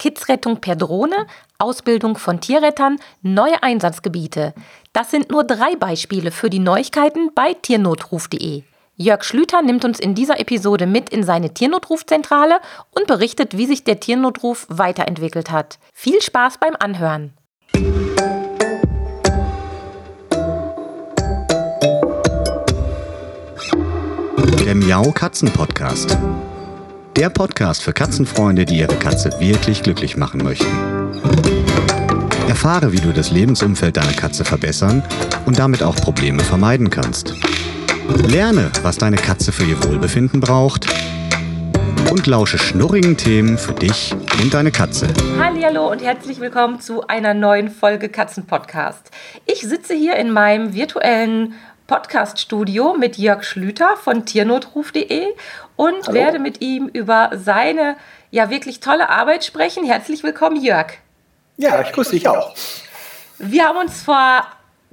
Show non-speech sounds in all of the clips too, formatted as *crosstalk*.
Kidsrettung per Drohne, Ausbildung von Tierrettern, neue Einsatzgebiete. Das sind nur drei Beispiele für die Neuigkeiten bei tiernotruf.de. Jörg Schlüter nimmt uns in dieser Episode mit in seine Tiernotrufzentrale und berichtet, wie sich der Tiernotruf weiterentwickelt hat. Viel Spaß beim Anhören. Der Miau Katzen Podcast. Der Podcast für Katzenfreunde, die ihre Katze wirklich glücklich machen möchten. Erfahre, wie du das Lebensumfeld deiner Katze verbessern und damit auch Probleme vermeiden kannst. Lerne, was deine Katze für ihr Wohlbefinden braucht und lausche schnurrigen Themen für dich und deine Katze. Hallo und herzlich willkommen zu einer neuen Folge Katzenpodcast. Ich sitze hier in meinem virtuellen Podcast-Studio mit Jörg Schlüter von tiernotruf.de und Hallo. werde mit ihm über seine ja wirklich tolle Arbeit sprechen. Herzlich willkommen, Jörg. Ja, ich grüße dich auch. Wir haben uns vor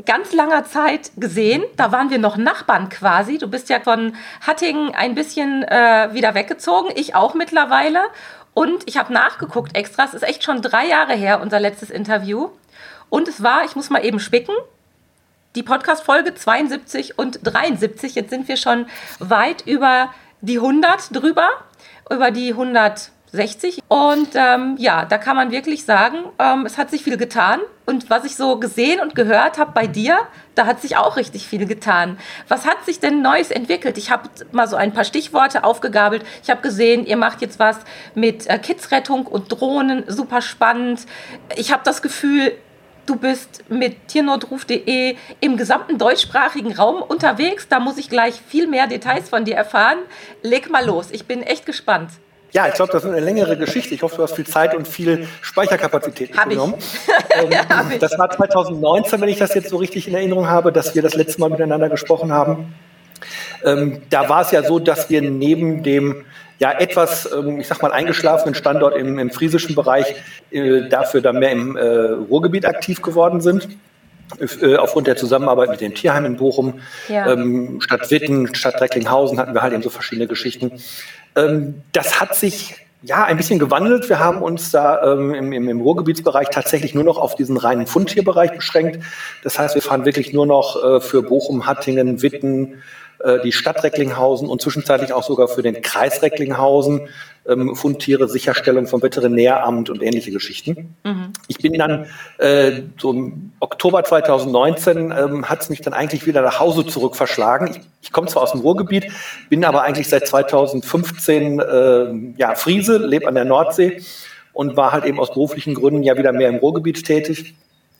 ganz langer Zeit gesehen. Da waren wir noch Nachbarn quasi. Du bist ja von Hattingen ein bisschen äh, wieder weggezogen, ich auch mittlerweile. Und ich habe nachgeguckt extra. Es ist echt schon drei Jahre her, unser letztes Interview. Und es war, ich muss mal eben spicken, die Podcast-Folge 72 und 73. Jetzt sind wir schon weit über die 100 drüber, über die 100 60. Und ähm, ja, da kann man wirklich sagen, ähm, es hat sich viel getan. Und was ich so gesehen und gehört habe bei dir, da hat sich auch richtig viel getan. Was hat sich denn Neues entwickelt? Ich habe mal so ein paar Stichworte aufgegabelt. Ich habe gesehen, ihr macht jetzt was mit äh, Kidsrettung und Drohnen, super spannend. Ich habe das Gefühl, du bist mit tiernotruf.de im gesamten deutschsprachigen Raum unterwegs. Da muss ich gleich viel mehr Details von dir erfahren. Leg mal los, ich bin echt gespannt. Ja, ich glaube, das ist eine längere Geschichte. Ich hoffe, du hast viel Zeit und viel Speicherkapazität hab genommen. *laughs* Ähm, ja, das war 2019, wenn ich das jetzt so richtig in Erinnerung habe, dass wir das letzte Mal miteinander gesprochen haben. Ähm, da war es ja so, dass wir neben dem ja etwas, ähm, ich sag mal, eingeschlafenen Standort im, im friesischen Bereich äh, dafür dann mehr im äh, Ruhrgebiet aktiv geworden sind äh, aufgrund der Zusammenarbeit mit dem Tierheim in Bochum, ja. ähm, Stadt Witten, Stadt Recklinghausen hatten wir halt eben so verschiedene Geschichten. Ähm, das hat sich ja, ein bisschen gewandelt. Wir haben uns da ähm, im, im, im, Ruhrgebietsbereich tatsächlich nur noch auf diesen reinen Fundtierbereich beschränkt. Das heißt, wir fahren wirklich nur noch äh, für Bochum, Hattingen, Witten, äh, die Stadt Recklinghausen und zwischenzeitlich auch sogar für den Kreis Recklinghausen ähm, Fundtiere, Sicherstellung vom Veterinäramt und ähnliche Geschichten. Mhm. Ich bin dann äh, so im Oktober 2019 ähm, hat es mich dann eigentlich wieder nach Hause zurück verschlagen. Ich, ich komme zwar aus dem Ruhrgebiet, bin aber eigentlich seit 2015 äh, ja, Friese, lebe an der Nordsee und war halt eben aus beruflichen Gründen ja wieder mehr im Ruhrgebiet tätig.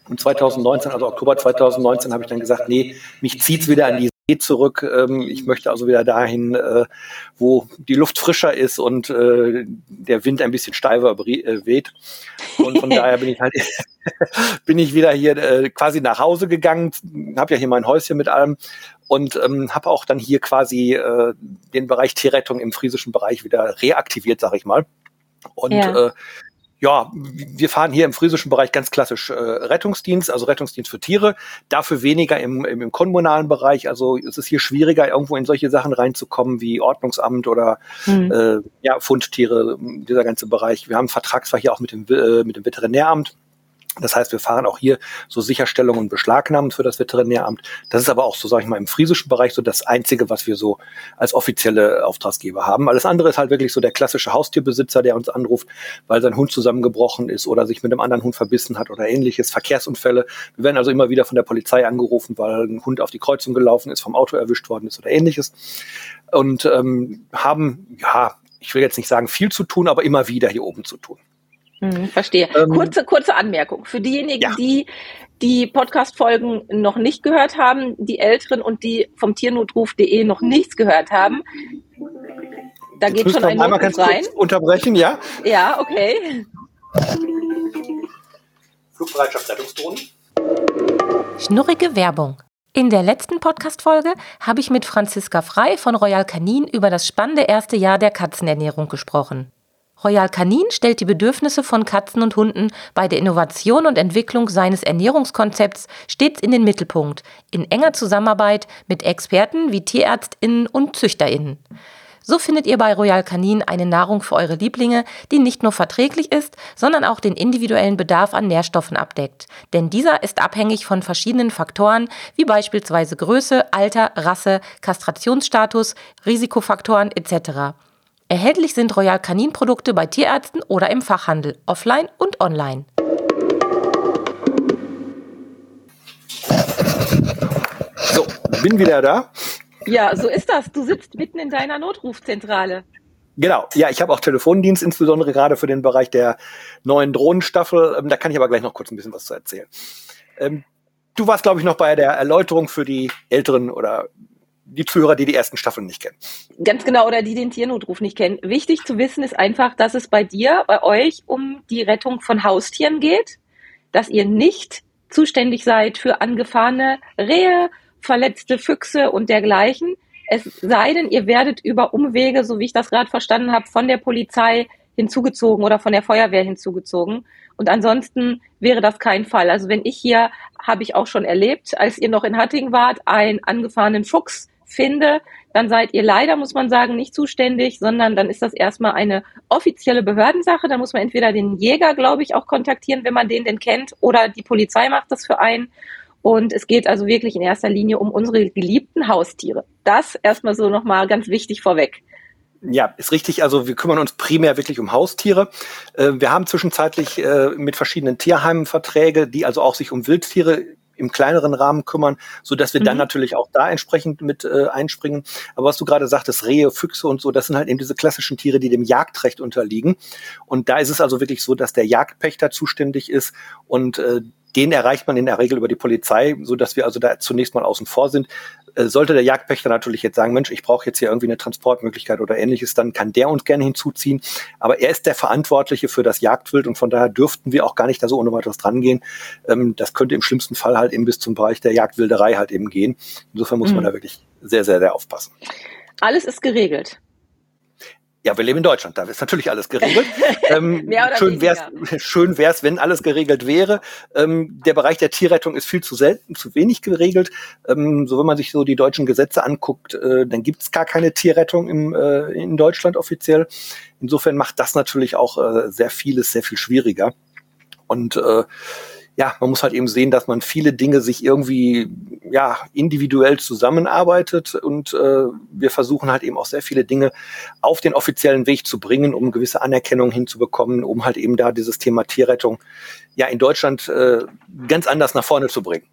Und 2019, also Oktober 2019, habe ich dann gesagt, nee, mich zieht's wieder an die zurück. Ähm, ich möchte also wieder dahin, äh, wo die Luft frischer ist und äh, der Wind ein bisschen steifer äh, weht. Und von *laughs* daher bin ich halt *laughs* bin ich wieder hier quasi nach Hause gegangen, habe ja hier mein Häuschen mit allem und ähm, habe auch dann hier quasi den Bereich Tierrettung im friesischen Bereich wieder reaktiviert, sag ich mal. Und ja. äh, ja, wir fahren hier im friesischen Bereich ganz klassisch äh, Rettungsdienst, also Rettungsdienst für Tiere, dafür weniger im, im, im kommunalen Bereich. Also es ist hier schwieriger, irgendwo in solche Sachen reinzukommen wie Ordnungsamt oder mhm. äh, ja, Fundtiere, dieser ganze Bereich. Wir haben einen Vertragsfall hier auch mit dem, äh, mit dem Veterinäramt. Das heißt, wir fahren auch hier so Sicherstellungen und Beschlagnahmen für das Veterinäramt. Das ist aber auch so, sage ich mal, im friesischen Bereich so das Einzige, was wir so als offizielle Auftragsgeber haben. Alles andere ist halt wirklich so der klassische Haustierbesitzer, der uns anruft, weil sein Hund zusammengebrochen ist oder sich mit einem anderen Hund verbissen hat oder ähnliches. Verkehrsunfälle. Wir werden also immer wieder von der Polizei angerufen, weil ein Hund auf die Kreuzung gelaufen ist, vom Auto erwischt worden ist oder ähnliches. Und ähm, haben, ja, ich will jetzt nicht sagen viel zu tun, aber immer wieder hier oben zu tun. Hm, verstehe. Ähm, kurze, kurze Anmerkung. Für diejenigen, ja. die die Podcast-Folgen noch nicht gehört haben, die Älteren und die vom Tiernotruf.de noch nichts gehört haben, da Jetzt geht schon ein einmal ganz rein. unterbrechen, ja? Ja, okay. Flugbereitschaftsrettungsdrohnen. Schnurrige Werbung. In der letzten Podcast-Folge habe ich mit Franziska Frei von Royal Canin über das spannende erste Jahr der Katzenernährung gesprochen. Royal Canin stellt die Bedürfnisse von Katzen und Hunden bei der Innovation und Entwicklung seines Ernährungskonzepts stets in den Mittelpunkt, in enger Zusammenarbeit mit Experten wie Tierärztinnen und Züchterinnen. So findet ihr bei Royal Canin eine Nahrung für eure Lieblinge, die nicht nur verträglich ist, sondern auch den individuellen Bedarf an Nährstoffen abdeckt. Denn dieser ist abhängig von verschiedenen Faktoren, wie beispielsweise Größe, Alter, Rasse, Kastrationsstatus, Risikofaktoren etc. Erhältlich sind Royal Canin Produkte bei Tierärzten oder im Fachhandel, offline und online. So, bin wieder da. Ja, so ist das. Du sitzt mitten in deiner Notrufzentrale. Genau, ja, ich habe auch Telefondienst, insbesondere gerade für den Bereich der neuen Drohnenstaffel. Ähm, da kann ich aber gleich noch kurz ein bisschen was zu erzählen. Ähm, du warst, glaube ich, noch bei der Erläuterung für die Älteren oder die Zuhörer, die die ersten Staffeln nicht kennen. Ganz genau, oder die den Tiernotruf nicht kennen. Wichtig zu wissen ist einfach, dass es bei dir, bei euch um die Rettung von Haustieren geht, dass ihr nicht zuständig seid für angefahrene Rehe, verletzte Füchse und dergleichen. Es sei denn, ihr werdet über Umwege, so wie ich das gerade verstanden habe, von der Polizei hinzugezogen oder von der Feuerwehr hinzugezogen. Und ansonsten wäre das kein Fall. Also wenn ich hier, habe ich auch schon erlebt, als ihr noch in Hatting wart, einen angefahrenen Fuchs finde, dann seid ihr leider, muss man sagen, nicht zuständig, sondern dann ist das erstmal eine offizielle Behördensache. Da muss man entweder den Jäger, glaube ich, auch kontaktieren, wenn man den denn kennt, oder die Polizei macht das für einen. Und es geht also wirklich in erster Linie um unsere geliebten Haustiere. Das erstmal so nochmal ganz wichtig vorweg. Ja, ist richtig. Also wir kümmern uns primär wirklich um Haustiere. Äh, wir haben zwischenzeitlich äh, mit verschiedenen Tierheimen Verträge, die also auch sich um Wildtiere im kleineren Rahmen kümmern, so dass wir mhm. dann natürlich auch da entsprechend mit äh, einspringen. Aber was du gerade sagtest, Rehe, Füchse und so, das sind halt eben diese klassischen Tiere, die dem Jagdrecht unterliegen. Und da ist es also wirklich so, dass der Jagdpächter zuständig ist und äh, den erreicht man in der Regel über die Polizei, so dass wir also da zunächst mal außen vor sind. Äh, sollte der Jagdpächter natürlich jetzt sagen, Mensch, ich brauche jetzt hier irgendwie eine Transportmöglichkeit oder ähnliches, dann kann der uns gerne hinzuziehen. Aber er ist der Verantwortliche für das Jagdwild und von daher dürften wir auch gar nicht da so ohne weiteres dran gehen. Ähm, das könnte im schlimmsten Fall halt eben bis zum Bereich der Jagdwilderei halt eben gehen. Insofern muss mhm. man da wirklich sehr, sehr, sehr aufpassen. Alles ist geregelt. Ja, wir leben in Deutschland, da ist natürlich alles geregelt. *laughs* ähm, schön wäre es, *laughs* schön wär's, wenn alles geregelt wäre. Ähm, der Bereich der Tierrettung ist viel zu selten, zu wenig geregelt. Ähm, so wenn man sich so die deutschen Gesetze anguckt, äh, dann gibt es gar keine Tierrettung im, äh, in Deutschland offiziell. Insofern macht das natürlich auch äh, sehr vieles sehr viel schwieriger. Und äh, ja, man muss halt eben sehen, dass man viele Dinge sich irgendwie ja individuell zusammenarbeitet und äh, wir versuchen halt eben auch sehr viele Dinge auf den offiziellen Weg zu bringen, um gewisse Anerkennung hinzubekommen, um halt eben da dieses Thema Tierrettung ja in Deutschland äh, ganz anders nach vorne zu bringen.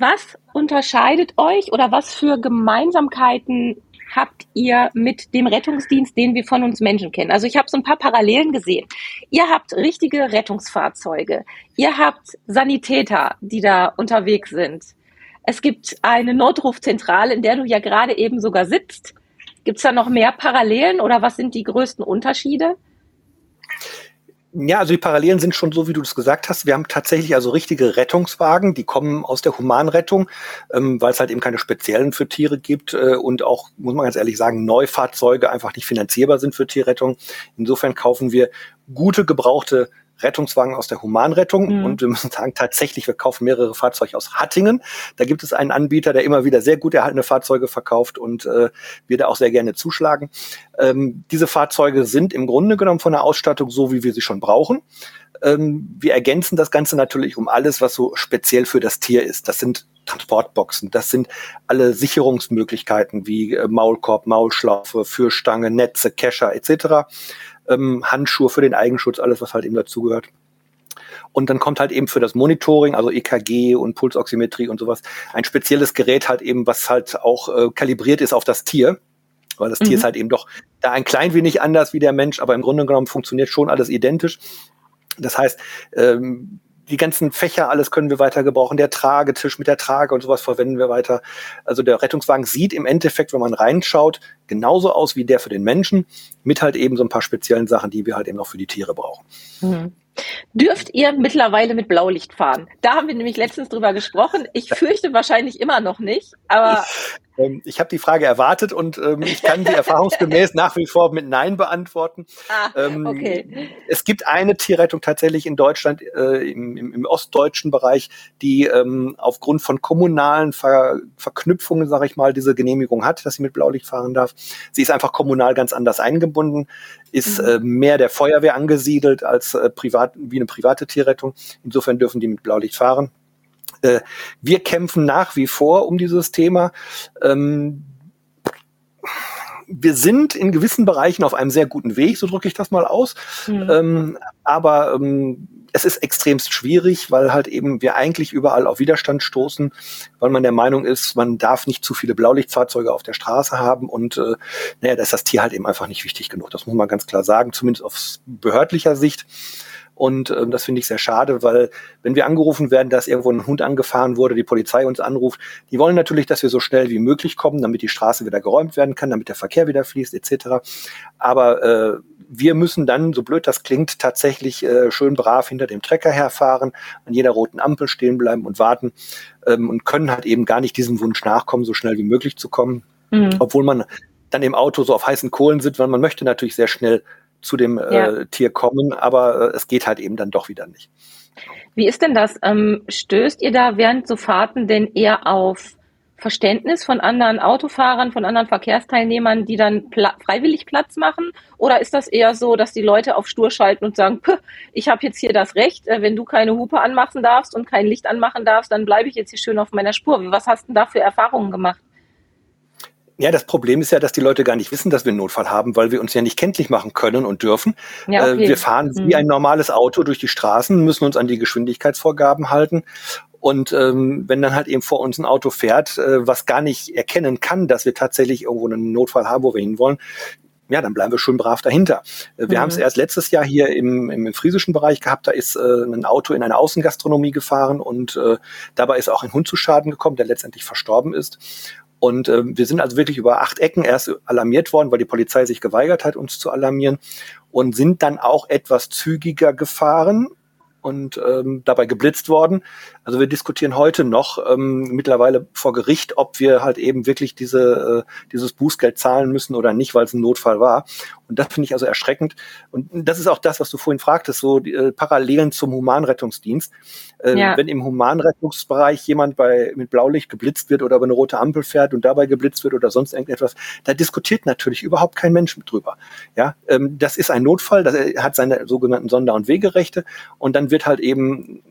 Was unterscheidet euch oder was für Gemeinsamkeiten habt ihr mit dem Rettungsdienst, den wir von uns Menschen kennen? Also ich habe so ein paar Parallelen gesehen. Ihr habt richtige Rettungsfahrzeuge. Ihr habt Sanitäter, die da unterwegs sind. Es gibt eine Notrufzentrale, in der du ja gerade eben sogar sitzt. Gibt es da noch mehr Parallelen oder was sind die größten Unterschiede? Ja, also die Parallelen sind schon so, wie du das gesagt hast. Wir haben tatsächlich also richtige Rettungswagen, die kommen aus der Humanrettung, ähm, weil es halt eben keine speziellen für Tiere gibt äh, und auch, muss man ganz ehrlich sagen, Neufahrzeuge einfach nicht finanzierbar sind für Tierrettung. Insofern kaufen wir gute, gebrauchte Rettungswagen aus der Humanrettung. Mhm. Und wir müssen sagen, tatsächlich, wir kaufen mehrere Fahrzeuge aus Hattingen. Da gibt es einen Anbieter, der immer wieder sehr gut erhaltene Fahrzeuge verkauft und äh, wir da auch sehr gerne zuschlagen. Ähm, diese Fahrzeuge sind im Grunde genommen von der Ausstattung so, wie wir sie schon brauchen. Ähm, wir ergänzen das Ganze natürlich um alles, was so speziell für das Tier ist. Das sind Transportboxen, das sind alle Sicherungsmöglichkeiten wie äh, Maulkorb, Maulschlaufe, Führstange, Netze, Kescher etc ähm, Handschuhe für den Eigenschutz, alles, was halt eben dazugehört. Und dann kommt halt eben für das Monitoring, also EKG und Pulsoximetrie und sowas, ein spezielles Gerät halt eben, was halt auch äh, kalibriert ist auf das Tier. Weil das mhm. Tier ist halt eben doch da ein klein wenig anders wie der Mensch, aber im Grunde genommen funktioniert schon alles identisch. Das heißt, ähm, die ganzen Fächer, alles können wir weiter gebrauchen. Der Tragetisch mit der Trage und sowas verwenden wir weiter. Also der Rettungswagen sieht im Endeffekt, wenn man reinschaut, genauso aus wie der für den Menschen, mit halt eben so ein paar speziellen Sachen, die wir halt eben noch für die Tiere brauchen. Mhm. Dürft ihr mittlerweile mit Blaulicht fahren? Da haben wir nämlich letztens drüber gesprochen. Ich fürchte wahrscheinlich immer noch nicht, aber *laughs* Ähm, ich habe die Frage erwartet und ähm, ich kann sie *laughs* erfahrungsgemäß nach wie vor mit Nein beantworten. Ah, ähm, okay. Es gibt eine Tierrettung tatsächlich in Deutschland, äh, im, im, im, ostdeutschen Bereich, die ähm, aufgrund von kommunalen Ver Verknüpfungen, sage ich mal, diese Genehmigung hat, dass sie mit Blaulicht fahren darf. Sie ist einfach kommunal ganz anders eingebunden, ist mhm. äh, mehr der Feuerwehr angesiedelt als äh, privat, wie eine private Tierrettung. Insofern dürfen die mit Blaulicht fahren. Äh, wir kämpfen nach wie vor um dieses Thema. Ähm, wir sind in gewissen Bereichen auf einem sehr guten Weg, so drücke ich das mal aus. Mhm. Ähm, aber ähm, es ist extremst schwierig, weil halt eben wir eigentlich überall auf Widerstand stoßen, weil man der Meinung ist, man darf nicht zu viele Blaulichtfahrzeuge auf der Straße haben und äh, naja, da ist das Tier halt eben einfach nicht wichtig genug. Das muss man ganz klar sagen, zumindest aus behördlicher Sicht. Und ähm, das finde ich sehr schade, weil wenn wir angerufen werden, dass irgendwo ein Hund angefahren wurde, die Polizei uns anruft, die wollen natürlich, dass wir so schnell wie möglich kommen, damit die Straße wieder geräumt werden kann, damit der Verkehr wieder fließt, etc. Aber äh, wir müssen dann, so blöd das klingt, tatsächlich äh, schön brav hinter dem Trecker herfahren, an jeder roten Ampel stehen bleiben und warten ähm, und können halt eben gar nicht diesem Wunsch nachkommen, so schnell wie möglich zu kommen, mhm. obwohl man dann im Auto so auf heißen Kohlen sitzt, weil man möchte natürlich sehr schnell zu dem äh, ja. äh, Tier kommen, aber äh, es geht halt eben dann doch wieder nicht. Wie ist denn das? Ähm, stößt ihr da während so Fahrten denn eher auf Verständnis von anderen Autofahrern, von anderen Verkehrsteilnehmern, die dann pla freiwillig Platz machen? Oder ist das eher so, dass die Leute auf Stur schalten und sagen, ich habe jetzt hier das Recht, äh, wenn du keine Hupe anmachen darfst und kein Licht anmachen darfst, dann bleibe ich jetzt hier schön auf meiner Spur. Was hast du denn da für Erfahrungen gemacht? Ja, das Problem ist ja, dass die Leute gar nicht wissen, dass wir einen Notfall haben, weil wir uns ja nicht kenntlich machen können und dürfen. Ja, okay. äh, wir fahren mhm. wie ein normales Auto durch die Straßen, müssen uns an die Geschwindigkeitsvorgaben halten. Und ähm, wenn dann halt eben vor uns ein Auto fährt, äh, was gar nicht erkennen kann, dass wir tatsächlich irgendwo einen Notfall haben, wo wir hinwollen, ja, dann bleiben wir schon brav dahinter. Äh, wir mhm. haben es erst letztes Jahr hier im, im, im friesischen Bereich gehabt, da ist äh, ein Auto in eine Außengastronomie gefahren und äh, dabei ist auch ein Hund zu Schaden gekommen, der letztendlich verstorben ist. Und äh, wir sind also wirklich über acht Ecken erst alarmiert worden, weil die Polizei sich geweigert hat, uns zu alarmieren und sind dann auch etwas zügiger gefahren und ähm, dabei geblitzt worden. Also wir diskutieren heute noch ähm, mittlerweile vor Gericht, ob wir halt eben wirklich diese, äh, dieses Bußgeld zahlen müssen oder nicht, weil es ein Notfall war. Und das finde ich also erschreckend. Und das ist auch das, was du vorhin fragtest, so die, äh, Parallelen zum Humanrettungsdienst. Äh, ja. Wenn im Humanrettungsbereich jemand bei, mit Blaulicht geblitzt wird oder über eine rote Ampel fährt und dabei geblitzt wird oder sonst irgendetwas, da diskutiert natürlich überhaupt kein Mensch mit drüber. Ja, ähm, das ist ein Notfall, das hat seine sogenannten Sonder- und Wegerechte und dann wird halt eben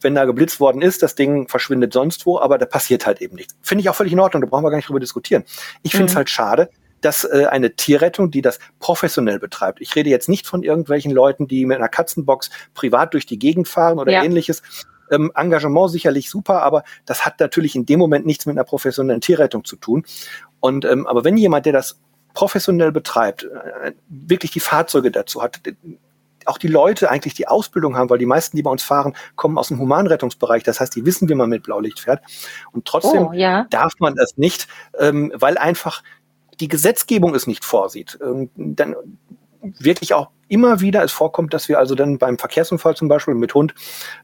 wenn da geblitzt worden ist, das Ding verschwindet sonst wo, aber da passiert halt eben nichts. Finde ich auch völlig in Ordnung, da brauchen wir gar nicht drüber diskutieren. Ich finde es mhm. halt schade, dass äh, eine Tierrettung, die das professionell betreibt, ich rede jetzt nicht von irgendwelchen Leuten, die mit einer Katzenbox privat durch die Gegend fahren oder ja. ähnliches, ähm, Engagement sicherlich super, aber das hat natürlich in dem Moment nichts mit einer professionellen Tierrettung zu tun. Und ähm, aber wenn jemand, der das professionell betreibt, äh, wirklich die Fahrzeuge dazu hat, auch die Leute eigentlich die Ausbildung haben, weil die meisten, die bei uns fahren, kommen aus dem Humanrettungsbereich. Das heißt, die wissen, wie man mit Blaulicht fährt. Und trotzdem oh, ja. darf man das nicht, ähm, weil einfach die Gesetzgebung es nicht vorsieht. Ähm, dann wirklich auch immer wieder es vorkommt, dass wir also dann beim Verkehrsunfall zum Beispiel mit Hund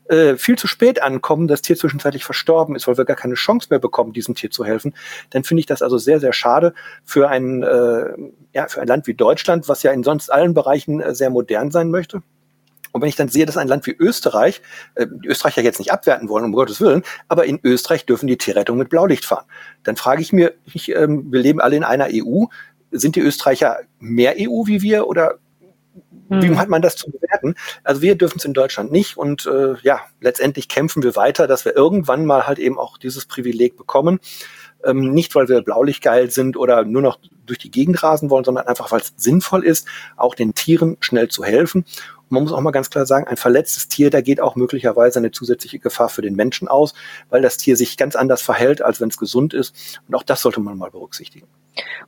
äh, viel zu spät ankommen, das Tier zwischenzeitlich verstorben ist, weil wir gar keine Chance mehr bekommen, diesem Tier zu helfen, dann finde ich das also sehr, sehr schade für ein, äh, ja, für ein Land wie Deutschland, was ja in sonst allen Bereichen äh, sehr modern sein möchte. Und wenn ich dann sehe, dass ein Land wie Österreich, äh, die Österreicher jetzt nicht abwerten wollen, um Gottes Willen, aber in Österreich dürfen die Tierrettung mit Blaulicht fahren. Dann frage ich mir, ich, ähm, wir leben alle in einer EU, sind die Österreicher mehr EU wie wir oder wie hm. hat man das zu bewerten? Also wir dürfen es in Deutschland nicht und äh, ja, letztendlich kämpfen wir weiter, dass wir irgendwann mal halt eben auch dieses Privileg bekommen. Ähm, nicht, weil wir blaulichtgeil sind oder nur noch durch die Gegend rasen wollen, sondern einfach, weil es sinnvoll ist, auch den Tieren schnell zu helfen. Und man muss auch mal ganz klar sagen, ein verletztes Tier, da geht auch möglicherweise eine zusätzliche Gefahr für den Menschen aus, weil das Tier sich ganz anders verhält, als wenn es gesund ist. Und auch das sollte man mal berücksichtigen.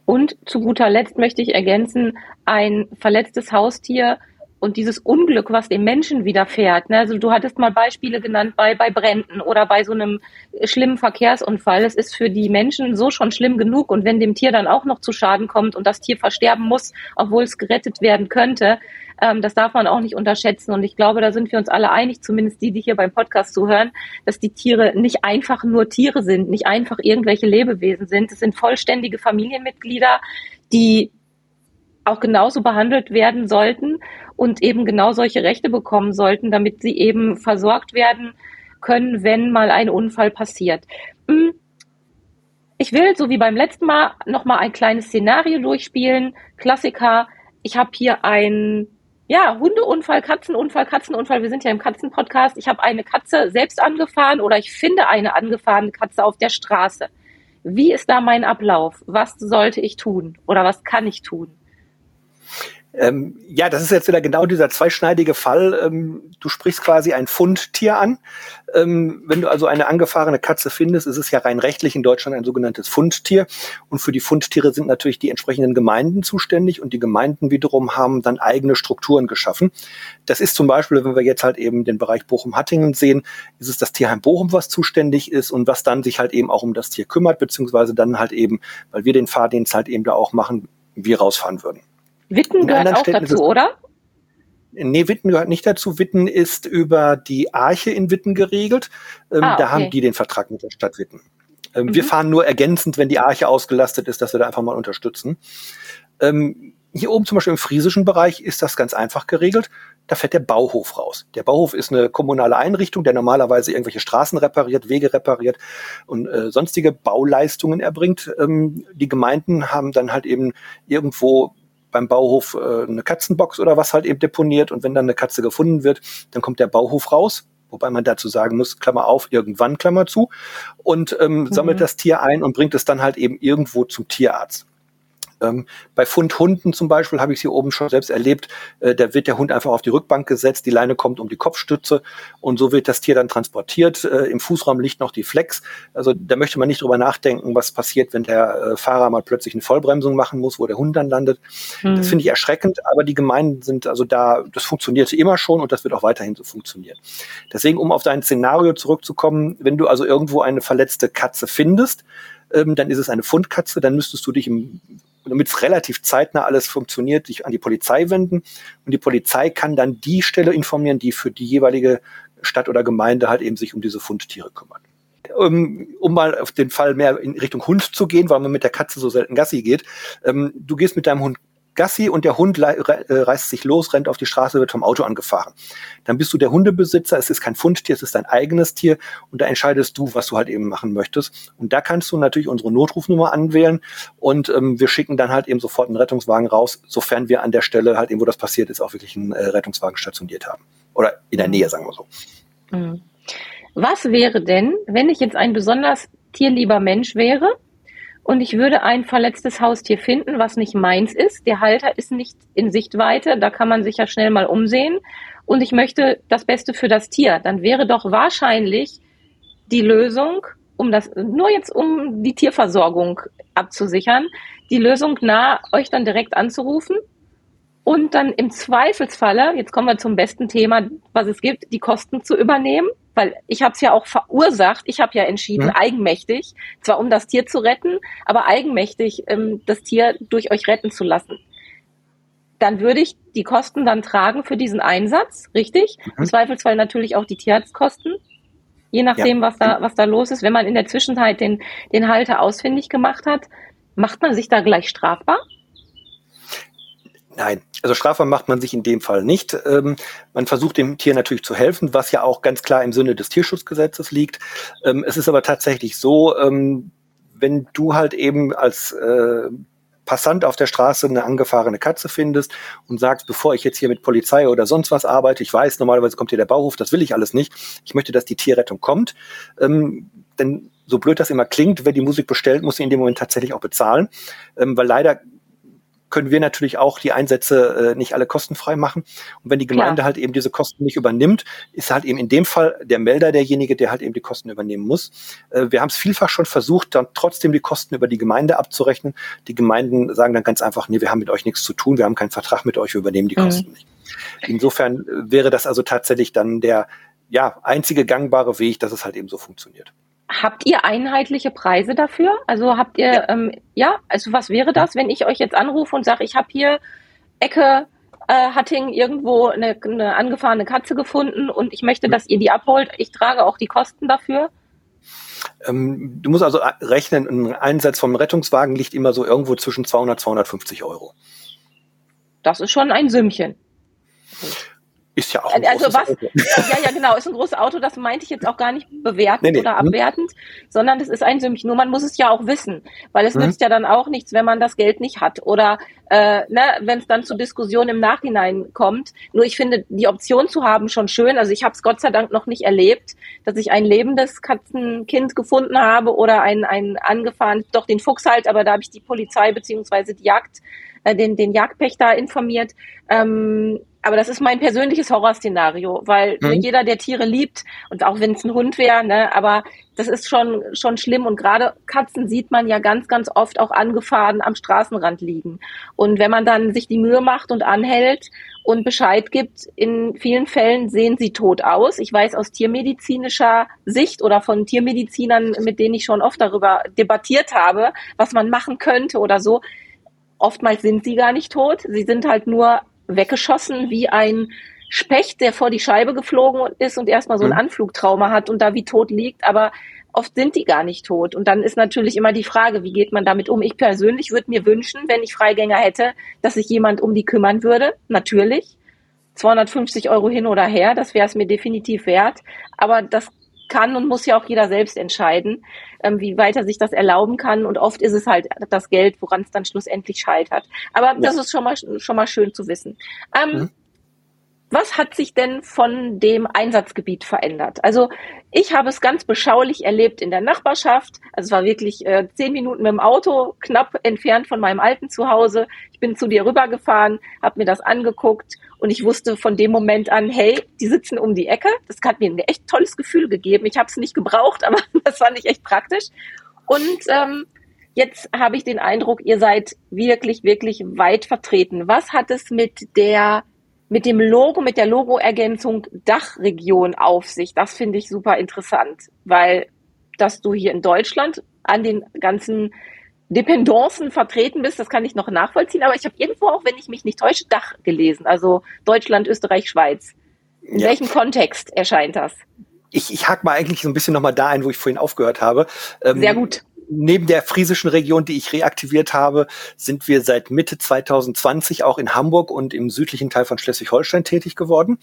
Und zu guter Letzt möchte ich ergänzen, ein verletztes Haustier und dieses Unglück, was dem Menschen widerfährt. Ne? Also du hattest mal Beispiele genannt bei, bei Bränden oder bei so einem schlimmen Verkehrsunfall. Es ist für die Menschen so schon schlimm genug. Und wenn dem Tier dann auch noch zu Schaden kommt und das Tier versterben muss, obwohl es gerettet werden könnte, ähm, das darf man auch nicht unterschätzen. Und ich glaube, da sind wir uns alle einig, zumindest die, die hier beim Podcast zuhören, dass die Tiere nicht einfach nur Tiere sind, nicht einfach irgendwelche Lebewesen sind. Es sind vollständige Familienmitglieder, die auch genauso behandelt werden sollten und eben genau solche Rechte bekommen sollten, damit sie eben versorgt werden können, wenn mal ein Unfall passiert. Hm. Ich will, so wie beim letzten Mal, nochmal ein kleines Szenario durchspielen. Klassiker. Ich habe hier ein ja, Hundeunfall, Katzenunfall, Katzenunfall. Wir sind ja im Katzenpodcast. Ich habe eine Katze selbst angefahren oder ich finde eine angefahrene Katze auf der Straße. Wie ist da mein Ablauf? Was sollte ich tun oder was kann ich tun? Ähm, ja, das ist jetzt wieder genau dieser zweischneidige Fall. Ähm, du sprichst quasi ein Fundtier an. Ähm, wenn du also eine angefahrene Katze findest, ist es ja rein rechtlich in Deutschland ein sogenanntes Fundtier. Und für die Fundtiere sind natürlich die entsprechenden Gemeinden zuständig und die Gemeinden wiederum haben dann eigene Strukturen geschaffen. Das ist zum Beispiel, wenn wir jetzt halt eben den Bereich Bochum-Hattingen sehen, ist es das Tierheim Bochum, was zuständig ist und was dann sich halt eben auch um das Tier kümmert, beziehungsweise dann halt eben, weil wir den Fahrdienst halt eben da auch machen, wir rausfahren würden. Witten gehört auch Städten dazu, oder? Nee, Witten gehört nicht dazu. Witten ist über die Arche in Witten geregelt. Ähm, ah, okay. Da haben die den Vertrag mit der Stadt Witten. Ähm, mhm. Wir fahren nur ergänzend, wenn die Arche ausgelastet ist, dass wir da einfach mal unterstützen. Ähm, hier oben zum Beispiel im friesischen Bereich ist das ganz einfach geregelt. Da fährt der Bauhof raus. Der Bauhof ist eine kommunale Einrichtung, der normalerweise irgendwelche Straßen repariert, Wege repariert und äh, sonstige Bauleistungen erbringt. Ähm, die Gemeinden haben dann halt eben irgendwo beim Bauhof äh, eine Katzenbox oder was halt eben deponiert und wenn dann eine Katze gefunden wird, dann kommt der Bauhof raus, wobei man dazu sagen muss, Klammer auf, irgendwann, Klammer zu, und ähm, mhm. sammelt das Tier ein und bringt es dann halt eben irgendwo zum Tierarzt. Ähm, bei Fundhunden zum Beispiel habe ich sie oben schon selbst erlebt. Äh, da wird der Hund einfach auf die Rückbank gesetzt, die Leine kommt um die Kopfstütze und so wird das Tier dann transportiert. Äh, Im Fußraum liegt noch die Flex. Also da möchte man nicht drüber nachdenken, was passiert, wenn der äh, Fahrer mal plötzlich eine Vollbremsung machen muss, wo der Hund dann landet. Mhm. Das finde ich erschreckend, aber die Gemeinden sind also da, das funktionierte immer schon und das wird auch weiterhin so funktionieren. Deswegen, um auf dein Szenario zurückzukommen, wenn du also irgendwo eine verletzte Katze findest, ähm, dann ist es eine Fundkatze, dann müsstest du dich im damit es relativ zeitnah alles funktioniert, sich an die Polizei wenden. Und die Polizei kann dann die Stelle informieren, die für die jeweilige Stadt oder Gemeinde halt eben sich um diese Fundtiere kümmert. Um, um mal auf den Fall mehr in Richtung Hund zu gehen, weil man mit der Katze so selten Gassi geht. Ähm, du gehst mit deinem Hund Gassi und der Hund äh, reißt sich los, rennt auf die Straße, wird vom Auto angefahren. Dann bist du der Hundebesitzer, es ist kein Fundtier, es ist dein eigenes Tier und da entscheidest du, was du halt eben machen möchtest. Und da kannst du natürlich unsere Notrufnummer anwählen und ähm, wir schicken dann halt eben sofort einen Rettungswagen raus, sofern wir an der Stelle halt eben, wo das passiert ist, auch wirklich einen äh, Rettungswagen stationiert haben. Oder in der Nähe, sagen wir so. Mhm. Was wäre denn, wenn ich jetzt ein besonders tierlieber Mensch wäre und ich würde ein verletztes Haustier finden, was nicht meins ist. Der Halter ist nicht in Sichtweite, da kann man sich ja schnell mal umsehen. Und ich möchte das Beste für das Tier. Dann wäre doch wahrscheinlich die Lösung, um das, nur jetzt um die Tierversorgung abzusichern, die Lösung nah, euch dann direkt anzurufen und dann im Zweifelsfalle, jetzt kommen wir zum besten Thema, was es gibt, die Kosten zu übernehmen weil ich habe es ja auch verursacht. Ich habe ja entschieden, hm. eigenmächtig, zwar um das Tier zu retten, aber eigenmächtig ähm, das Tier durch euch retten zu lassen. Dann würde ich die Kosten dann tragen für diesen Einsatz, richtig? Mhm. Im Zweifelsfall natürlich auch die Tierarztkosten, je nachdem, ja. was da was da los ist. Wenn man in der Zwischenzeit den den Halter ausfindig gemacht hat, macht man sich da gleich strafbar? Nein, also strafbar macht man sich in dem Fall nicht. Ähm, man versucht dem Tier natürlich zu helfen, was ja auch ganz klar im Sinne des Tierschutzgesetzes liegt. Ähm, es ist aber tatsächlich so, ähm, wenn du halt eben als äh, Passant auf der Straße eine angefahrene Katze findest und sagst, bevor ich jetzt hier mit Polizei oder sonst was arbeite, ich weiß, normalerweise kommt hier der Bauhof, das will ich alles nicht. Ich möchte, dass die Tierrettung kommt. Ähm, denn so blöd das immer klingt, wer die Musik bestellt, muss sie in dem Moment tatsächlich auch bezahlen. Ähm, weil leider können wir natürlich auch die Einsätze äh, nicht alle kostenfrei machen. Und wenn die Gemeinde Klar. halt eben diese Kosten nicht übernimmt, ist halt eben in dem Fall der Melder derjenige, der halt eben die Kosten übernehmen muss. Äh, wir haben es vielfach schon versucht, dann trotzdem die Kosten über die Gemeinde abzurechnen. Die Gemeinden sagen dann ganz einfach, nee, wir haben mit euch nichts zu tun, wir haben keinen Vertrag mit euch, wir übernehmen die mhm. Kosten nicht. Insofern wäre das also tatsächlich dann der ja, einzige gangbare Weg, dass es halt eben so funktioniert. Habt ihr einheitliche Preise dafür? Also habt ihr, ja, ähm, ja? also was wäre das, wenn ich euch jetzt anrufe und sage, ich habe hier Ecke äh, Hatting irgendwo eine, eine angefahrene Katze gefunden und ich möchte, dass ihr die abholt. Ich trage auch die Kosten dafür. Ähm, du musst also rechnen, ein Einsatz vom Rettungswagen liegt immer so irgendwo zwischen 200 250 Euro. Das ist schon ein Sümmchen. Ist ja auch ein also was, Auto. *laughs* Ja, ja, genau, ist ein großes Auto, das meinte ich jetzt auch gar nicht bewertend nee, nee. oder hm? abwertend, hm. sondern das ist ein Sümmchen. Nur man muss es ja auch wissen, weil es hm. nützt ja dann auch nichts, wenn man das Geld nicht hat oder äh, ne, wenn es dann zu Diskussionen im Nachhinein kommt. Nur ich finde, die Option zu haben schon schön. Also ich habe es Gott sei Dank noch nicht erlebt, dass ich ein lebendes Katzenkind gefunden habe oder ein, ein angefahren, doch den Fuchs halt, aber da habe ich die Polizei beziehungsweise die Jagd, äh, den, den Jagdpächter informiert. Ähm, aber das ist mein persönliches Horrorszenario, weil mhm. jeder, der Tiere liebt, und auch wenn es ein Hund wäre, ne, aber das ist schon, schon schlimm. Und gerade Katzen sieht man ja ganz, ganz oft auch angefahren am Straßenrand liegen. Und wenn man dann sich die Mühe macht und anhält und Bescheid gibt, in vielen Fällen sehen sie tot aus. Ich weiß aus tiermedizinischer Sicht oder von Tiermedizinern, mit denen ich schon oft darüber debattiert habe, was man machen könnte oder so. Oftmals sind sie gar nicht tot. Sie sind halt nur weggeschossen wie ein Specht, der vor die Scheibe geflogen ist und erstmal so ein mhm. Anflugtrauma hat und da wie tot liegt, aber oft sind die gar nicht tot. Und dann ist natürlich immer die Frage, wie geht man damit um? Ich persönlich würde mir wünschen, wenn ich Freigänger hätte, dass sich jemand um die kümmern würde, natürlich. 250 Euro hin oder her, das wäre es mir definitiv wert. Aber das kann und muss ja auch jeder selbst entscheiden, ähm, wie weit er sich das erlauben kann. Und oft ist es halt das Geld, woran es dann schlussendlich scheitert. Aber ja. das ist schon mal, schon mal schön zu wissen. Ähm, mhm. Was hat sich denn von dem Einsatzgebiet verändert? Also ich habe es ganz beschaulich erlebt in der Nachbarschaft. Also es war wirklich äh, zehn Minuten mit dem Auto, knapp entfernt von meinem alten Zuhause. Ich bin zu dir rübergefahren, habe mir das angeguckt und ich wusste von dem Moment an, hey, die sitzen um die Ecke. Das hat mir ein echt tolles Gefühl gegeben. Ich habe es nicht gebraucht, *laughs* aber das fand ich echt praktisch. Und ähm, jetzt habe ich den Eindruck, ihr seid wirklich, wirklich weit vertreten. Was hat es mit der mit dem Logo, mit der Logo-Ergänzung Dachregion auf sich? Das finde ich super interessant, weil dass du hier in Deutschland an den ganzen Dependancen vertreten bist, das kann ich noch nachvollziehen. Aber ich habe irgendwo auch, wenn ich mich nicht täusche, Dach gelesen. Also Deutschland, Österreich, Schweiz. In ja. welchem Kontext erscheint das? Ich, ich hack mal eigentlich so ein bisschen nochmal da ein, wo ich vorhin aufgehört habe. Ähm, Sehr gut neben der friesischen Region, die ich reaktiviert habe, sind wir seit Mitte 2020 auch in Hamburg und im südlichen Teil von Schleswig-Holstein tätig geworden,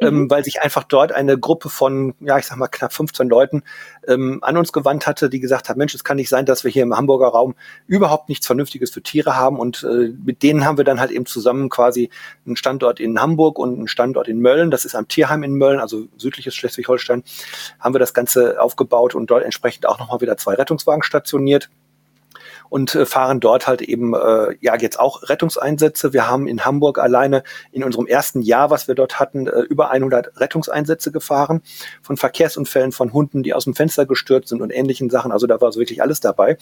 mhm. ähm, weil sich einfach dort eine Gruppe von, ja, ich sag mal knapp 15 Leuten ähm, an uns gewandt hatte, die gesagt haben, Mensch, es kann nicht sein, dass wir hier im Hamburger Raum überhaupt nichts Vernünftiges für Tiere haben und äh, mit denen haben wir dann halt eben zusammen quasi einen Standort in Hamburg und einen Standort in Mölln, das ist am Tierheim in Mölln, also südliches Schleswig-Holstein, haben wir das Ganze aufgebaut und dort entsprechend auch nochmal wieder zwei Rettungswagen stationiert und äh, fahren dort halt eben äh, ja jetzt auch Rettungseinsätze. Wir haben in Hamburg alleine in unserem ersten Jahr, was wir dort hatten, äh, über 100 Rettungseinsätze gefahren von Verkehrsunfällen, von Hunden, die aus dem Fenster gestürzt sind und ähnlichen Sachen. Also da war so wirklich alles dabei.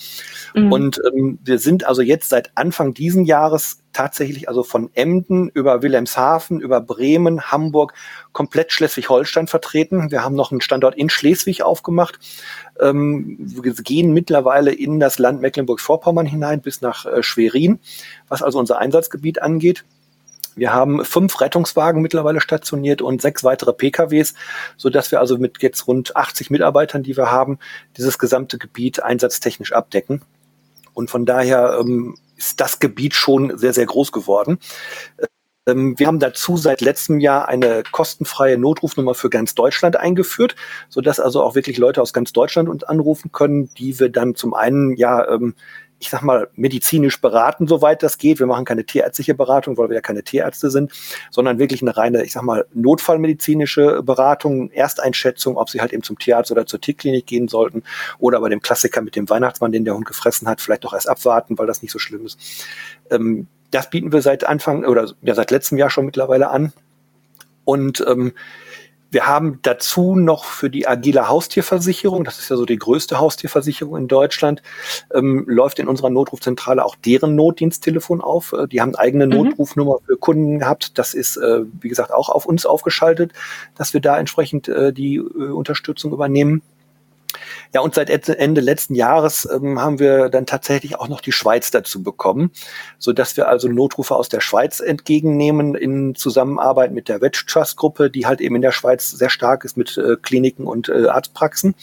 Mhm. Und ähm, wir sind also jetzt seit Anfang diesen Jahres tatsächlich also von Emden über Wilhelmshaven, über Bremen, Hamburg, komplett Schleswig-Holstein vertreten. Wir haben noch einen Standort in Schleswig aufgemacht. Ähm, wir gehen mittlerweile in das Land Mecklenburg-Vorpommern hinein bis nach äh, Schwerin, was also unser Einsatzgebiet angeht. Wir haben fünf Rettungswagen mittlerweile stationiert und sechs weitere PKWs, so dass wir also mit jetzt rund 80 Mitarbeitern, die wir haben, dieses gesamte Gebiet einsatztechnisch abdecken. Und von daher ähm, ist das Gebiet schon sehr, sehr groß geworden. Ähm, wir haben dazu seit letztem Jahr eine kostenfreie Notrufnummer für ganz Deutschland eingeführt, sodass also auch wirklich Leute aus ganz Deutschland uns anrufen können, die wir dann zum einen ja ähm, ich sag mal, medizinisch beraten, soweit das geht. Wir machen keine tierärztliche Beratung, weil wir ja keine Tierärzte sind, sondern wirklich eine reine, ich sag mal, notfallmedizinische Beratung, Ersteinschätzung, ob sie halt eben zum Tierarzt oder zur Tierklinik gehen sollten oder bei dem Klassiker mit dem Weihnachtsmann, den der Hund gefressen hat, vielleicht doch erst abwarten, weil das nicht so schlimm ist. Ähm, das bieten wir seit Anfang oder ja seit letztem Jahr schon mittlerweile an. Und ähm, wir haben dazu noch für die agile Haustierversicherung, das ist ja so die größte Haustierversicherung in Deutschland, ähm, läuft in unserer Notrufzentrale auch deren Notdiensttelefon auf. Äh, die haben eigene mhm. Notrufnummer für Kunden gehabt. Das ist, äh, wie gesagt, auch auf uns aufgeschaltet, dass wir da entsprechend äh, die äh, Unterstützung übernehmen. Ja, und seit Ende letzten Jahres ähm, haben wir dann tatsächlich auch noch die Schweiz dazu bekommen, so dass wir also Notrufe aus der Schweiz entgegennehmen in Zusammenarbeit mit der Wedge Trust Gruppe, die halt eben in der Schweiz sehr stark ist mit äh, Kliniken und äh, Arztpraxen.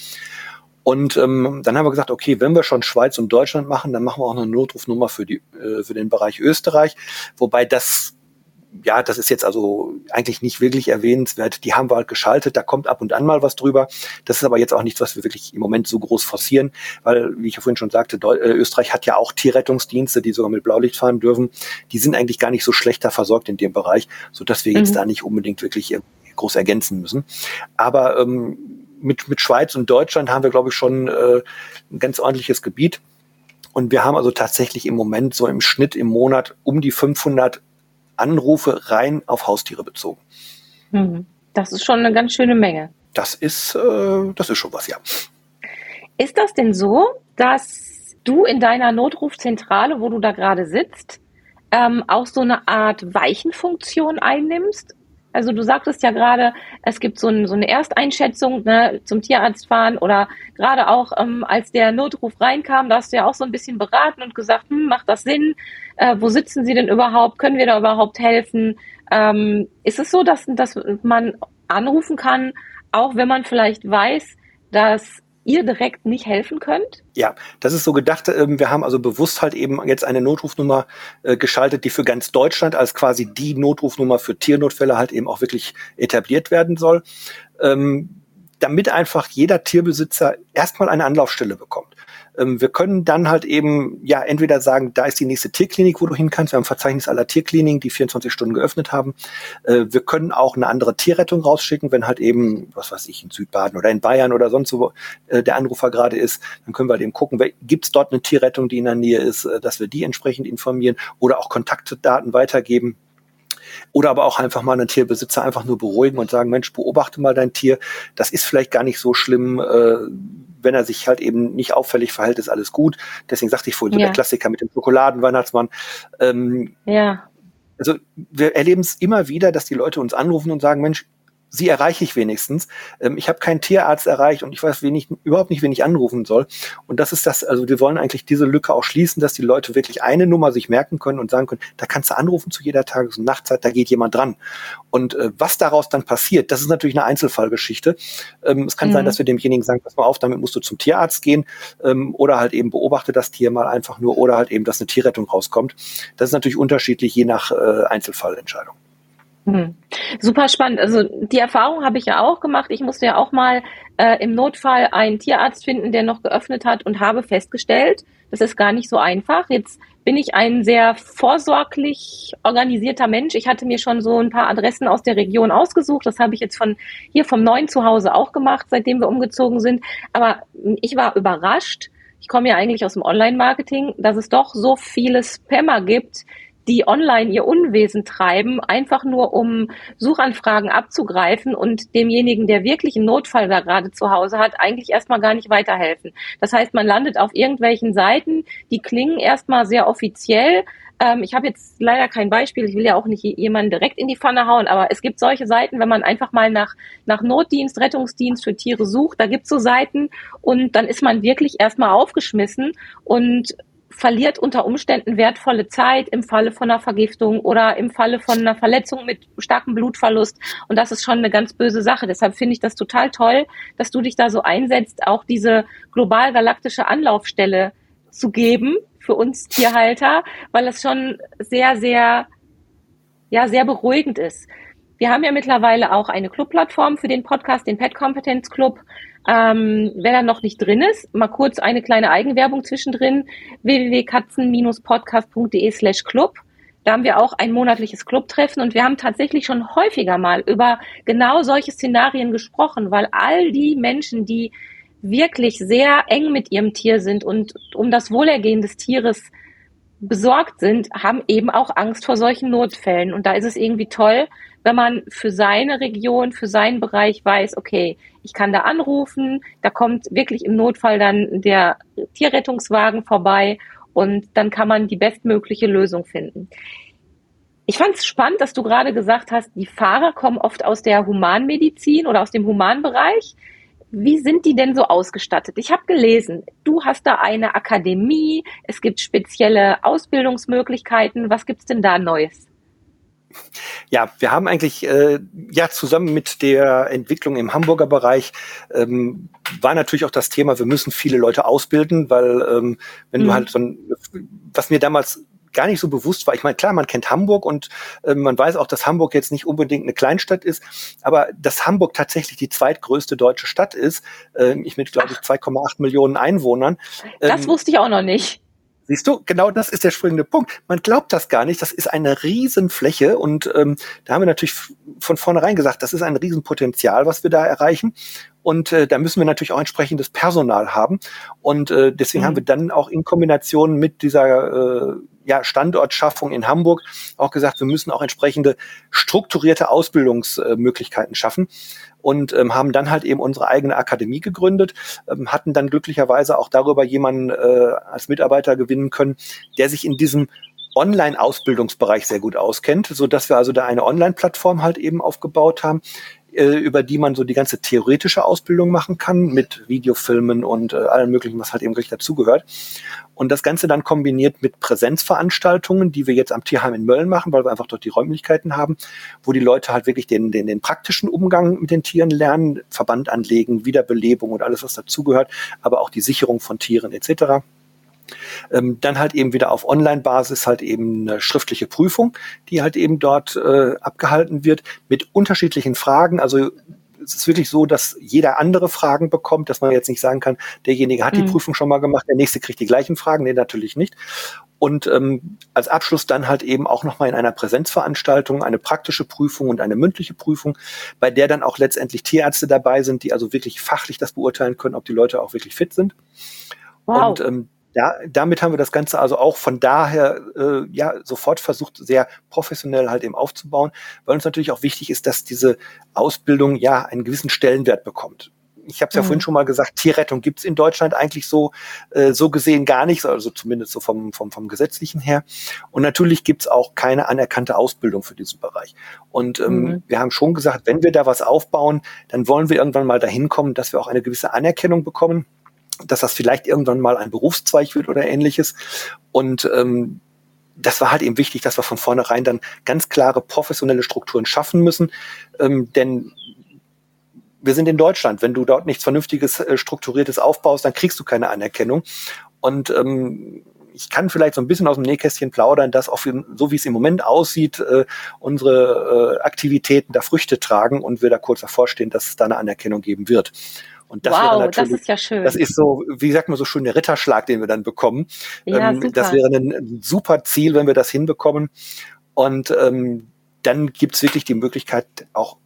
Und ähm, dann haben wir gesagt, okay, wenn wir schon Schweiz und Deutschland machen, dann machen wir auch eine Notrufnummer für die äh, für den Bereich Österreich, wobei das ja, das ist jetzt also eigentlich nicht wirklich erwähnenswert. Die haben wir halt geschaltet, da kommt ab und an mal was drüber. Das ist aber jetzt auch nichts, was wir wirklich im Moment so groß forcieren, weil, wie ich ja vorhin schon sagte, Deu äh, Österreich hat ja auch Tierrettungsdienste, die sogar mit Blaulicht fahren dürfen. Die sind eigentlich gar nicht so schlechter versorgt in dem Bereich, so dass wir mhm. jetzt da nicht unbedingt wirklich äh, groß ergänzen müssen. Aber ähm, mit, mit Schweiz und Deutschland haben wir, glaube ich, schon äh, ein ganz ordentliches Gebiet. Und wir haben also tatsächlich im Moment so im Schnitt im Monat um die 500 Anrufe rein auf Haustiere bezogen. Mhm. Das ist schon eine ganz schöne Menge. Das ist, äh, das ist schon was, ja. Ist das denn so, dass du in deiner Notrufzentrale, wo du da gerade sitzt, ähm, auch so eine Art Weichenfunktion einnimmst? Also du sagtest ja gerade, es gibt so, ein, so eine Ersteinschätzung ne, zum Tierarzt fahren oder gerade auch ähm, als der Notruf reinkam, da hast du ja auch so ein bisschen beraten und gesagt, hm, macht das Sinn? Äh, wo sitzen sie denn überhaupt? Können wir da überhaupt helfen? Ähm, ist es so, dass, dass man anrufen kann, auch wenn man vielleicht weiß, dass ihr direkt nicht helfen könnt? Ja, das ist so gedacht. Ähm, wir haben also bewusst halt eben jetzt eine Notrufnummer äh, geschaltet, die für ganz Deutschland als quasi die Notrufnummer für Tiernotfälle halt eben auch wirklich etabliert werden soll, ähm, damit einfach jeder Tierbesitzer erstmal eine Anlaufstelle bekommt. Ähm, wir können dann halt eben, ja, entweder sagen, da ist die nächste Tierklinik, wo du hin kannst. Wir haben ein Verzeichnis aller Tierkliniken, die 24 Stunden geöffnet haben. Äh, wir können auch eine andere Tierrettung rausschicken, wenn halt eben, was weiß ich, in Südbaden oder in Bayern oder sonst wo äh, der Anrufer gerade ist. Dann können wir halt eben gucken, gibt es dort eine Tierrettung, die in der Nähe ist, äh, dass wir die entsprechend informieren oder auch Kontaktdaten weitergeben. Oder aber auch einfach mal einen Tierbesitzer einfach nur beruhigen und sagen, Mensch, beobachte mal dein Tier. Das ist vielleicht gar nicht so schlimm. Äh, wenn er sich halt eben nicht auffällig verhält, ist alles gut. Deswegen sagte ich vorhin, so ja. der Klassiker mit dem Schokoladenweihnachtsmann. Ähm, ja. Also wir erleben es immer wieder, dass die Leute uns anrufen und sagen, Mensch, sie erreiche ich wenigstens. Ähm, ich habe keinen Tierarzt erreicht und ich weiß wenig, überhaupt nicht, wen ich anrufen soll. Und das ist das, also wir wollen eigentlich diese Lücke auch schließen, dass die Leute wirklich eine Nummer sich merken können und sagen können, da kannst du anrufen zu jeder Tages- und Nachtzeit, da geht jemand dran. Und äh, was daraus dann passiert, das ist natürlich eine Einzelfallgeschichte. Ähm, es kann mhm. sein, dass wir demjenigen sagen, pass mal auf, damit musst du zum Tierarzt gehen ähm, oder halt eben beobachte das Tier mal einfach nur oder halt eben, dass eine Tierrettung rauskommt. Das ist natürlich unterschiedlich je nach äh, Einzelfallentscheidung. Hm. Super spannend. Also die Erfahrung habe ich ja auch gemacht. Ich musste ja auch mal äh, im Notfall einen Tierarzt finden, der noch geöffnet hat und habe festgestellt, das ist gar nicht so einfach. Jetzt bin ich ein sehr vorsorglich organisierter Mensch. Ich hatte mir schon so ein paar Adressen aus der Region ausgesucht. Das habe ich jetzt von hier vom neuen Zuhause auch gemacht, seitdem wir umgezogen sind. Aber ich war überrascht. Ich komme ja eigentlich aus dem Online-Marketing, dass es doch so viele Spammer gibt, die online ihr Unwesen treiben, einfach nur um Suchanfragen abzugreifen und demjenigen, der wirklich einen Notfall da gerade zu Hause hat, eigentlich erstmal gar nicht weiterhelfen. Das heißt, man landet auf irgendwelchen Seiten, die klingen erstmal sehr offiziell, ähm, ich habe jetzt leider kein Beispiel, ich will ja auch nicht jemanden direkt in die Pfanne hauen, aber es gibt solche Seiten, wenn man einfach mal nach, nach Notdienst, Rettungsdienst für Tiere sucht, da gibt's so Seiten und dann ist man wirklich erstmal aufgeschmissen und verliert unter Umständen wertvolle Zeit im Falle von einer Vergiftung oder im Falle von einer Verletzung mit starkem Blutverlust. Und das ist schon eine ganz böse Sache. Deshalb finde ich das total toll, dass du dich da so einsetzt, auch diese global galaktische Anlaufstelle zu geben für uns Tierhalter, weil es schon sehr, sehr, ja, sehr beruhigend ist. Wir haben ja mittlerweile auch eine Clubplattform für den Podcast, den Pet Competence Club. Ähm, wer da noch nicht drin ist, mal kurz eine kleine Eigenwerbung zwischendrin. www.katzen-podcast.de slash club. Da haben wir auch ein monatliches Clubtreffen und wir haben tatsächlich schon häufiger mal über genau solche Szenarien gesprochen, weil all die Menschen, die wirklich sehr eng mit ihrem Tier sind und um das Wohlergehen des Tieres besorgt sind, haben eben auch Angst vor solchen Notfällen. Und da ist es irgendwie toll, wenn man für seine Region, für seinen Bereich weiß, okay, ich kann da anrufen, da kommt wirklich im Notfall dann der Tierrettungswagen vorbei und dann kann man die bestmögliche Lösung finden. Ich fand es spannend, dass du gerade gesagt hast, die Fahrer kommen oft aus der Humanmedizin oder aus dem Humanbereich. Wie sind die denn so ausgestattet? Ich habe gelesen, du hast da eine Akademie, es gibt spezielle Ausbildungsmöglichkeiten. Was gibt's denn da Neues? Ja, wir haben eigentlich äh, ja zusammen mit der Entwicklung im Hamburger Bereich ähm, war natürlich auch das Thema, wir müssen viele Leute ausbilden, weil ähm, wenn mhm. du halt so ein, was mir damals gar nicht so bewusst war. Ich meine, klar, man kennt Hamburg und äh, man weiß auch, dass Hamburg jetzt nicht unbedingt eine Kleinstadt ist, aber dass Hamburg tatsächlich die zweitgrößte deutsche Stadt ist, äh, ich mit, glaube ich, 2,8 Millionen Einwohnern. Ähm, das wusste ich auch noch nicht. Siehst du, genau das ist der springende Punkt. Man glaubt das gar nicht. Das ist eine Riesenfläche und ähm, da haben wir natürlich von vornherein gesagt, das ist ein Riesenpotenzial, was wir da erreichen. Und äh, da müssen wir natürlich auch entsprechendes Personal haben. Und äh, deswegen mhm. haben wir dann auch in Kombination mit dieser äh, ja, Standortschaffung in Hamburg auch gesagt, wir müssen auch entsprechende strukturierte Ausbildungsmöglichkeiten schaffen und ähm, haben dann halt eben unsere eigene Akademie gegründet, ähm, hatten dann glücklicherweise auch darüber jemanden äh, als Mitarbeiter gewinnen können, der sich in diesem Online-Ausbildungsbereich sehr gut auskennt, so dass wir also da eine Online-Plattform halt eben aufgebaut haben, äh, über die man so die ganze theoretische Ausbildung machen kann mit Videofilmen und äh, allem möglichen, was halt eben richtig dazugehört. Und das Ganze dann kombiniert mit Präsenzveranstaltungen, die wir jetzt am Tierheim in Mölln machen, weil wir einfach dort die Räumlichkeiten haben, wo die Leute halt wirklich den, den, den praktischen Umgang mit den Tieren lernen, Verband anlegen, Wiederbelebung und alles, was dazugehört, aber auch die Sicherung von Tieren etc. Ähm, dann halt eben wieder auf Online-Basis halt eben eine schriftliche Prüfung, die halt eben dort äh, abgehalten wird mit unterschiedlichen Fragen. Also es ist wirklich so, dass jeder andere Fragen bekommt, dass man jetzt nicht sagen kann, derjenige hat mhm. die Prüfung schon mal gemacht, der nächste kriegt die gleichen Fragen. Nee, natürlich nicht. Und ähm, als Abschluss dann halt eben auch nochmal in einer Präsenzveranstaltung eine praktische Prüfung und eine mündliche Prüfung, bei der dann auch letztendlich Tierärzte dabei sind, die also wirklich fachlich das beurteilen können, ob die Leute auch wirklich fit sind. Wow. Und ähm, da, damit haben wir das Ganze also auch von daher äh, ja sofort versucht, sehr professionell halt eben aufzubauen, weil uns natürlich auch wichtig ist, dass diese Ausbildung ja einen gewissen Stellenwert bekommt. Ich habe es ja mhm. vorhin schon mal gesagt, Tierrettung gibt's in Deutschland eigentlich so äh, so gesehen gar nicht, also zumindest so vom, vom, vom gesetzlichen her. Und natürlich gibt's auch keine anerkannte Ausbildung für diesen Bereich. Und ähm, mhm. wir haben schon gesagt, wenn wir da was aufbauen, dann wollen wir irgendwann mal dahin kommen, dass wir auch eine gewisse Anerkennung bekommen dass das vielleicht irgendwann mal ein Berufszweig wird oder ähnliches. Und ähm, das war halt eben wichtig, dass wir von vornherein dann ganz klare professionelle Strukturen schaffen müssen. Ähm, denn wir sind in Deutschland. Wenn du dort nichts Vernünftiges, äh, Strukturiertes aufbaust, dann kriegst du keine Anerkennung. Und ähm, ich kann vielleicht so ein bisschen aus dem Nähkästchen plaudern, dass auch so wie es im Moment aussieht, äh, unsere äh, Aktivitäten da Früchte tragen und wir da kurz davor stehen, dass es da eine Anerkennung geben wird. Und das wow, wäre natürlich, das ist ja schön. Das ist so, wie sagt man so schön, der Ritterschlag, den wir dann bekommen. Ja, ähm, das wäre ein, super Ziel, wenn wir das hinbekommen. Und ähm, dann gibt's wirklich die Möglichkeit, auch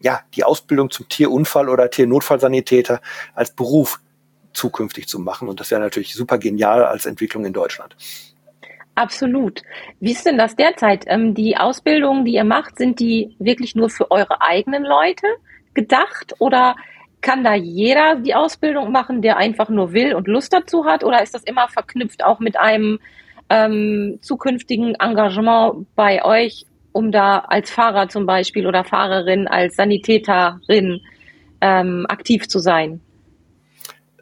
ja, die Ausbildung zum Tierunfall- oder Tiernotfallsanitäter als Beruf zukünftig zu machen. Und das wäre natürlich super genial als Entwicklung in Deutschland. Absolut. Wie ist denn das derzeit? Ähm, die Ausbildungen, die ihr macht, sind die wirklich nur für eure eigenen Leute gedacht oder kann da jeder die Ausbildung machen, der einfach nur will und Lust dazu hat? Oder ist das immer verknüpft auch mit einem ähm, zukünftigen Engagement bei euch, um da als Fahrer zum Beispiel oder Fahrerin, als Sanitäterin ähm, aktiv zu sein?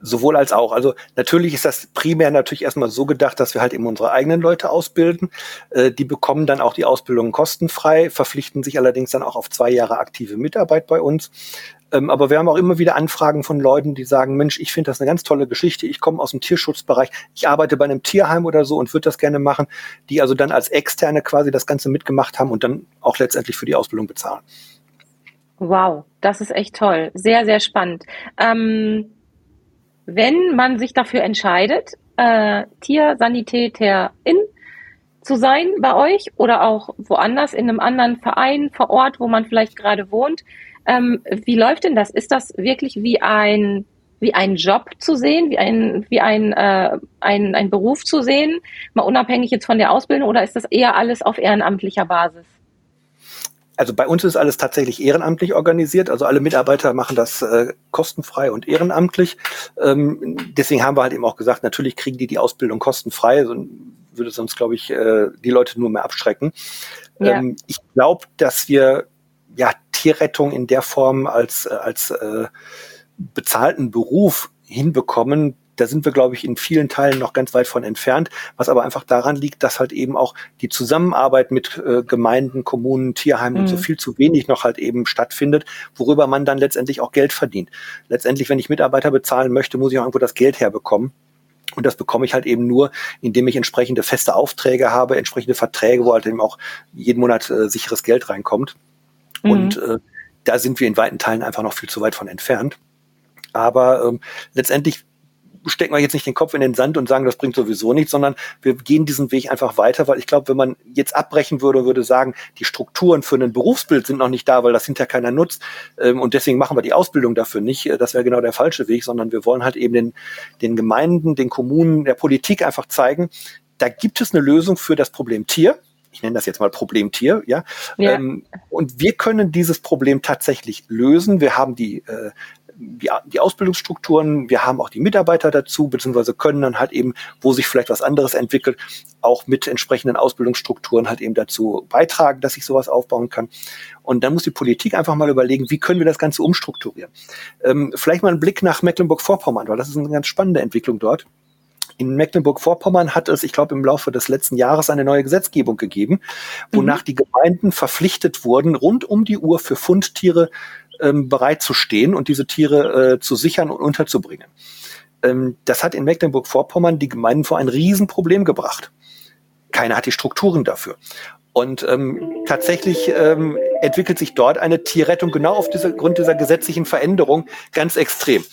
sowohl als auch. Also natürlich ist das primär natürlich erstmal so gedacht, dass wir halt eben unsere eigenen Leute ausbilden. Äh, die bekommen dann auch die Ausbildung kostenfrei, verpflichten sich allerdings dann auch auf zwei Jahre aktive Mitarbeit bei uns. Ähm, aber wir haben auch immer wieder Anfragen von Leuten, die sagen, Mensch, ich finde das eine ganz tolle Geschichte. Ich komme aus dem Tierschutzbereich. Ich arbeite bei einem Tierheim oder so und würde das gerne machen. Die also dann als Externe quasi das Ganze mitgemacht haben und dann auch letztendlich für die Ausbildung bezahlen. Wow, das ist echt toll. Sehr, sehr spannend. Ähm, wenn man sich dafür entscheidet, äh, Tiersanitäterin zu sein bei euch oder auch woanders in einem anderen Verein vor Ort, wo man vielleicht gerade wohnt, ähm, wie läuft denn das? Ist das wirklich wie ein wie ein Job zu sehen, wie ein wie ein, äh, ein ein Beruf zu sehen, mal unabhängig jetzt von der Ausbildung, oder ist das eher alles auf ehrenamtlicher Basis? also bei uns ist alles tatsächlich ehrenamtlich organisiert. Also alle Mitarbeiter machen das äh, kostenfrei und ehrenamtlich. Ähm, deswegen haben wir halt eben auch gesagt, natürlich kriegen die die Ausbildung kostenfrei. So würde sonst, glaube ich, äh, die Leute nur mehr abschrecken. Ja. Ähm, ich glaube, dass wir ja Tierrettung in der Form als äh, als äh, bezahlten Beruf hinbekommen, da sind wir, glaube ich, in vielen Teilen noch ganz weit von entfernt, was aber einfach daran liegt, dass halt eben auch die Zusammenarbeit mit äh, Gemeinden, Kommunen, Tierheimen mhm. und so mhm. viel zu wenig noch halt eben stattfindet, worüber man dann letztendlich auch Geld verdient. Letztendlich, wenn ich Mitarbeiter bezahlen möchte, muss ich auch irgendwo das Geld herbekommen. Und das bekomme ich halt eben nur, indem ich entsprechende feste Aufträge habe, entsprechende Verträge, wo halt eben auch jeden Monat äh, sicheres Geld reinkommt. Mhm. Und äh, da sind wir in weiten Teilen einfach noch viel zu weit von entfernt. Aber ähm, letztendlich stecken wir jetzt nicht den Kopf in den Sand und sagen, das bringt sowieso nichts, sondern wir gehen diesen Weg einfach weiter, weil ich glaube, wenn man jetzt abbrechen würde, würde sagen, die Strukturen für ein Berufsbild sind noch nicht da, weil das hinterher keiner nutzt ähm, und deswegen machen wir die Ausbildung dafür nicht. Äh, das wäre genau der falsche Weg, sondern wir wollen halt eben den, den Gemeinden, den Kommunen, der Politik einfach zeigen, da gibt es eine Lösung für das Problem Tier ich nenne das jetzt mal Problemtier, ja. ja. Ähm, und wir können dieses Problem tatsächlich lösen. Wir haben die äh, die, die Ausbildungsstrukturen, wir haben auch die Mitarbeiter dazu, beziehungsweise können dann halt eben, wo sich vielleicht was anderes entwickelt, auch mit entsprechenden Ausbildungsstrukturen halt eben dazu beitragen, dass ich sowas aufbauen kann. Und dann muss die Politik einfach mal überlegen, wie können wir das Ganze umstrukturieren. Ähm, vielleicht mal ein Blick nach Mecklenburg-Vorpommern, weil das ist eine ganz spannende Entwicklung dort. In Mecklenburg-Vorpommern hat es, ich glaube, im Laufe des letzten Jahres eine neue Gesetzgebung gegeben, wonach mhm. die Gemeinden verpflichtet wurden, rund um die Uhr für Fundtiere ähm, bereit zu stehen und diese Tiere äh, zu sichern und unterzubringen. Ähm, das hat in Mecklenburg-Vorpommern die Gemeinden vor ein Riesenproblem gebracht. Keiner hat die Strukturen dafür. Und ähm, tatsächlich ähm, entwickelt sich dort eine Tierrettung genau auf dieser Grund dieser gesetzlichen Veränderung ganz extrem.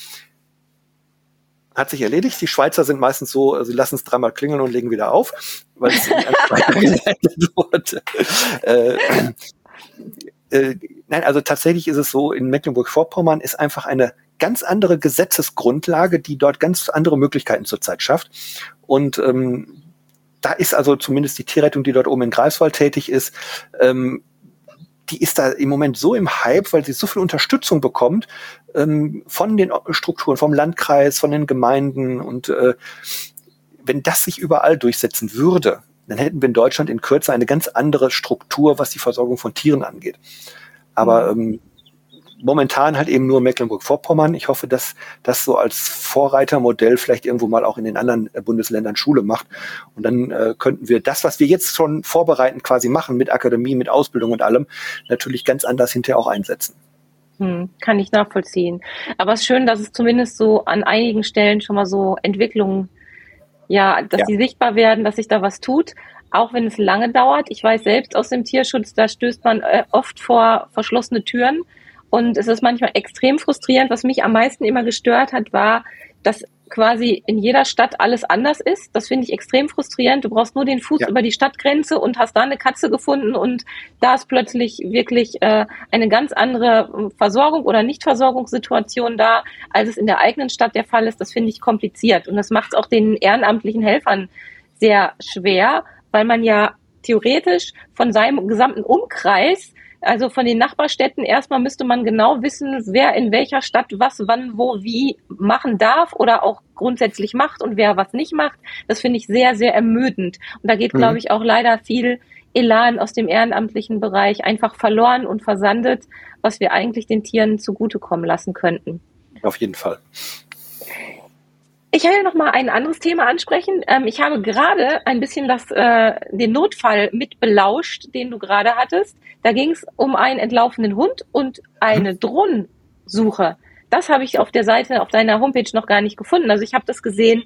Hat sich erledigt. Die Schweizer sind meistens so, äh, sie lassen es dreimal klingeln und legen wieder auf, weil es *laughs* wurde. Äh, äh, nein, also tatsächlich ist es so, in Mecklenburg-Vorpommern ist einfach eine ganz andere Gesetzesgrundlage, die dort ganz andere Möglichkeiten zurzeit schafft. Und ähm, da ist also zumindest die Tierrettung, die dort oben in Greifswald tätig ist, ähm, die ist da im Moment so im Hype, weil sie so viel Unterstützung bekommt ähm, von den Strukturen, vom Landkreis, von den Gemeinden. Und äh, wenn das sich überall durchsetzen würde, dann hätten wir in Deutschland in Kürze eine ganz andere Struktur, was die Versorgung von Tieren angeht. Aber mhm. ähm, momentan halt eben nur Mecklenburg-Vorpommern. Ich hoffe, dass das so als Vorreitermodell vielleicht irgendwo mal auch in den anderen äh, Bundesländern Schule macht. Und dann äh, könnten wir das, was wir jetzt schon vorbereitend quasi machen mit Akademie, mit Ausbildung und allem, natürlich ganz anders hinterher auch einsetzen. Hm, kann ich nachvollziehen. Aber es ist schön, dass es zumindest so an einigen Stellen schon mal so Entwicklungen ja, dass ja. die sichtbar werden, dass sich da was tut, auch wenn es lange dauert. Ich weiß selbst aus dem Tierschutz, da stößt man äh, oft vor verschlossene Türen und es ist manchmal extrem frustrierend. Was mich am meisten immer gestört hat, war, dass quasi in jeder Stadt alles anders ist. Das finde ich extrem frustrierend. Du brauchst nur den Fuß ja. über die Stadtgrenze und hast da eine Katze gefunden und da ist plötzlich wirklich äh, eine ganz andere Versorgung oder Nichtversorgungssituation da, als es in der eigenen Stadt der Fall ist. Das finde ich kompliziert und das macht es auch den ehrenamtlichen Helfern sehr schwer, weil man ja theoretisch von seinem gesamten Umkreis also von den Nachbarstädten erstmal müsste man genau wissen, wer in welcher Stadt was, wann, wo, wie machen darf oder auch grundsätzlich macht und wer was nicht macht. Das finde ich sehr, sehr ermüdend. Und da geht, mhm. glaube ich, auch leider viel Elan aus dem ehrenamtlichen Bereich einfach verloren und versandet, was wir eigentlich den Tieren zugutekommen lassen könnten. Auf jeden Fall. Ich will noch mal ein anderes Thema ansprechen. Ähm, ich habe gerade ein bisschen das, äh, den Notfall mit belauscht, den du gerade hattest. Da ging es um einen entlaufenen Hund und eine Drohnensuche. Das habe ich auf der Seite, auf deiner Homepage noch gar nicht gefunden. Also ich habe das gesehen,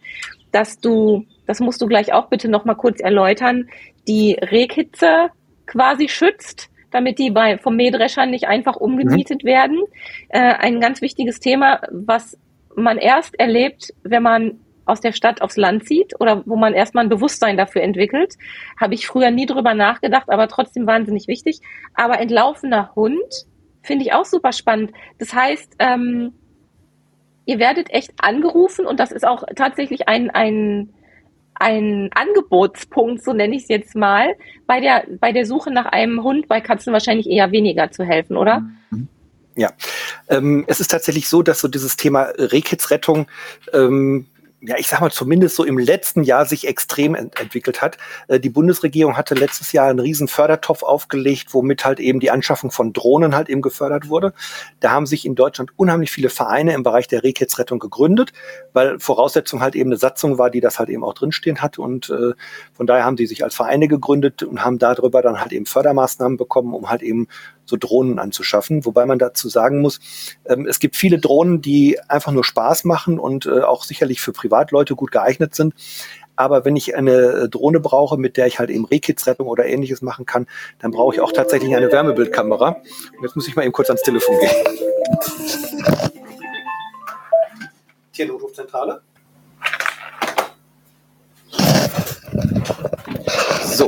dass du, das musst du gleich auch bitte noch mal kurz erläutern, die Rehkitze quasi schützt damit die bei, vom Mähdrescher nicht einfach umgenietet mhm. werden. Äh, ein ganz wichtiges Thema, was man erst erlebt, wenn man aus der Stadt aufs Land zieht oder wo man erstmal ein Bewusstsein dafür entwickelt. Habe ich früher nie drüber nachgedacht, aber trotzdem wahnsinnig wichtig. Aber entlaufener Hund finde ich auch super spannend. Das heißt, ähm, ihr werdet echt angerufen und das ist auch tatsächlich ein, ein ein Angebotspunkt, so nenne ich es jetzt mal, bei der, bei der Suche nach einem Hund bei Katzen wahrscheinlich eher weniger zu helfen, oder? Ja, ähm, es ist tatsächlich so, dass so dieses Thema Rehkitzrettung ähm, ja, ich sag mal, zumindest so im letzten Jahr sich extrem ent entwickelt hat. Äh, die Bundesregierung hatte letztes Jahr einen riesen Fördertopf aufgelegt, womit halt eben die Anschaffung von Drohnen halt eben gefördert wurde. Da haben sich in Deutschland unheimlich viele Vereine im Bereich der Rehkitzrettung gegründet, weil Voraussetzung halt eben eine Satzung war, die das halt eben auch drinstehen hat. Und äh, von daher haben sie sich als Vereine gegründet und haben darüber dann halt eben Fördermaßnahmen bekommen, um halt eben so Drohnen anzuschaffen. Wobei man dazu sagen muss, ähm, es gibt viele Drohnen, die einfach nur Spaß machen und äh, auch sicherlich für Privatleute gut geeignet sind. Aber wenn ich eine äh, Drohne brauche, mit der ich halt eben Rehkitzrettung oder ähnliches machen kann, dann brauche ich auch tatsächlich eine Wärmebildkamera. Und jetzt muss ich mal eben kurz ans Telefon gehen. Tiernotrufzentrale. So,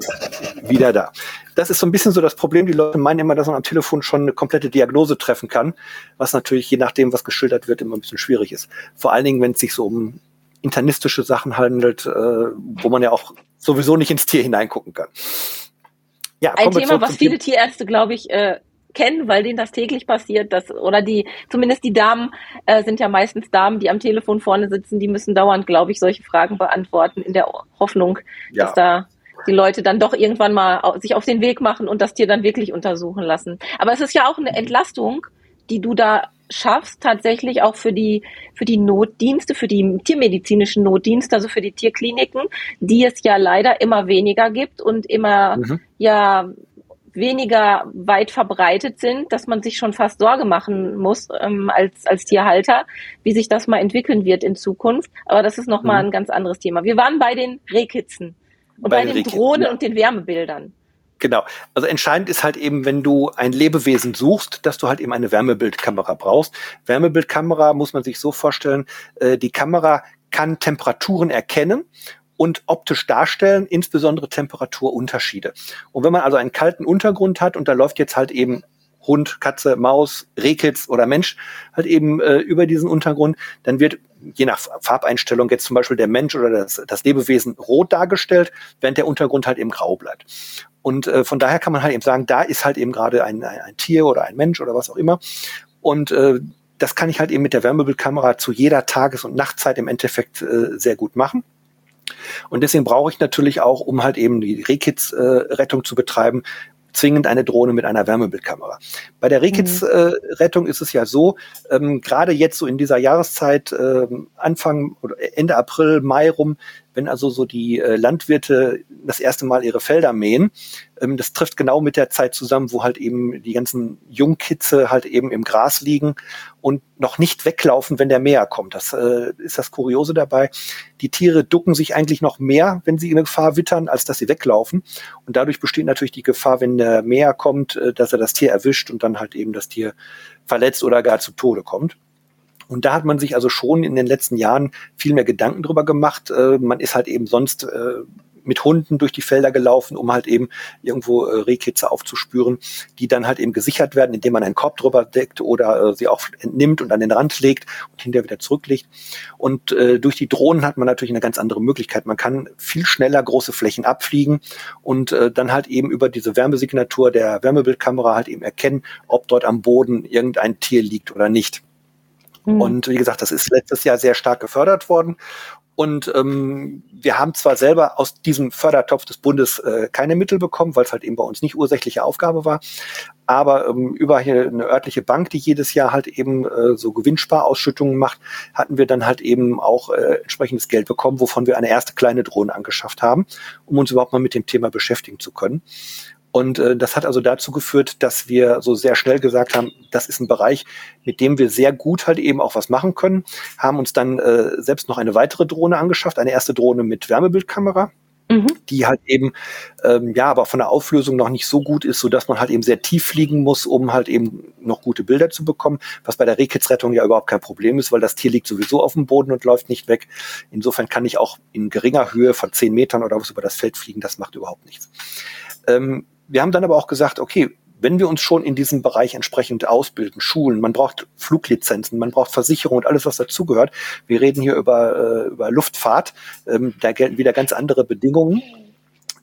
wieder da das ist so ein bisschen so das Problem. Die Leute meinen immer, dass man am Telefon schon eine komplette Diagnose treffen kann, was natürlich je nachdem, was geschildert wird, immer ein bisschen schwierig ist. Vor allen Dingen, wenn es sich so um internistische Sachen handelt, äh, wo man ja auch sowieso nicht ins Tier hineingucken kann. Ja, ein Thema, was viele Tierärzte, glaube ich, äh, kennen, weil denen das täglich passiert, dass, oder die, zumindest die Damen äh, sind ja meistens Damen, die am Telefon vorne sitzen, die müssen dauernd, glaube ich, solche Fragen beantworten, in der Hoffnung, ja. dass da die Leute dann doch irgendwann mal sich auf den Weg machen und das Tier dann wirklich untersuchen lassen. Aber es ist ja auch eine Entlastung, die du da schaffst, tatsächlich auch für die, für die Notdienste, für die tiermedizinischen Notdienste, also für die Tierkliniken, die es ja leider immer weniger gibt und immer, mhm. ja, weniger weit verbreitet sind, dass man sich schon fast Sorge machen muss ähm, als, als Tierhalter, wie sich das mal entwickeln wird in Zukunft. Aber das ist nochmal mhm. ein ganz anderes Thema. Wir waren bei den Rehkitzen. Und bei, bei den Drohnen ja. und den Wärmebildern. Genau. Also entscheidend ist halt eben, wenn du ein Lebewesen suchst, dass du halt eben eine Wärmebildkamera brauchst. Wärmebildkamera muss man sich so vorstellen, äh, die Kamera kann Temperaturen erkennen und optisch darstellen, insbesondere Temperaturunterschiede. Und wenn man also einen kalten Untergrund hat und da läuft jetzt halt eben Hund, Katze, Maus, Rehkitz oder Mensch halt eben äh, über diesen Untergrund, dann wird je nach Farbeinstellung jetzt zum Beispiel der Mensch oder das, das Lebewesen rot dargestellt, während der Untergrund halt eben grau bleibt. Und äh, von daher kann man halt eben sagen, da ist halt eben gerade ein, ein, ein Tier oder ein Mensch oder was auch immer. Und äh, das kann ich halt eben mit der Wärmebildkamera zu jeder Tages- und Nachtzeit im Endeffekt äh, sehr gut machen. Und deswegen brauche ich natürlich auch, um halt eben die Rehkitz-Rettung äh, zu betreiben, zwingend eine Drohne mit einer Wärmebildkamera. Bei der Rehkitz-Rettung mhm. äh, ist es ja so, ähm, gerade jetzt so in dieser Jahreszeit, äh, Anfang oder Ende April, Mai rum, wenn also so die äh, Landwirte das erste Mal ihre Felder mähen, ähm, das trifft genau mit der Zeit zusammen, wo halt eben die ganzen Jungkitze halt eben im Gras liegen und noch nicht weglaufen, wenn der Mäher kommt. Das äh, ist das Kuriose dabei. Die Tiere ducken sich eigentlich noch mehr, wenn sie in Gefahr wittern, als dass sie weglaufen. Und dadurch besteht natürlich die Gefahr, wenn der Mäher kommt, äh, dass er das Tier erwischt und dann halt eben das Tier verletzt oder gar zu Tode kommt. Und da hat man sich also schon in den letzten Jahren viel mehr Gedanken drüber gemacht. Äh, man ist halt eben sonst äh, mit Hunden durch die Felder gelaufen, um halt eben irgendwo äh, Rehkitze aufzuspüren, die dann halt eben gesichert werden, indem man einen Korb drüber deckt oder äh, sie auch entnimmt und an den Rand legt und hinterher wieder zurücklegt. Und äh, durch die Drohnen hat man natürlich eine ganz andere Möglichkeit. Man kann viel schneller große Flächen abfliegen und äh, dann halt eben über diese Wärmesignatur der Wärmebildkamera halt eben erkennen, ob dort am Boden irgendein Tier liegt oder nicht. Mhm. Und wie gesagt, das ist letztes Jahr sehr stark gefördert worden. Und ähm, wir haben zwar selber aus diesem Fördertopf des Bundes äh, keine Mittel bekommen, weil es halt eben bei uns nicht ursächliche Aufgabe war, aber ähm, über hier eine örtliche Bank, die jedes Jahr halt eben äh, so Gewinnsparausschüttungen macht, hatten wir dann halt eben auch äh, entsprechendes Geld bekommen, wovon wir eine erste kleine Drohne angeschafft haben, um uns überhaupt mal mit dem Thema beschäftigen zu können. Und äh, das hat also dazu geführt, dass wir so sehr schnell gesagt haben, das ist ein Bereich, mit dem wir sehr gut halt eben auch was machen können. Haben uns dann äh, selbst noch eine weitere Drohne angeschafft, eine erste Drohne mit Wärmebildkamera. Mhm. die halt eben ähm, ja aber von der Auflösung noch nicht so gut ist, so dass man halt eben sehr tief fliegen muss, um halt eben noch gute Bilder zu bekommen, was bei der Rehkitzrettung ja überhaupt kein Problem ist, weil das Tier liegt sowieso auf dem Boden und läuft nicht weg. Insofern kann ich auch in geringer Höhe von zehn Metern oder was über das Feld fliegen, das macht überhaupt nichts. Ähm, wir haben dann aber auch gesagt, okay, wenn wir uns schon in diesem Bereich entsprechend ausbilden, schulen, man braucht Fluglizenzen, man braucht Versicherung und alles, was dazugehört. Wir reden hier über, äh, über Luftfahrt, ähm, da gelten wieder ganz andere Bedingungen.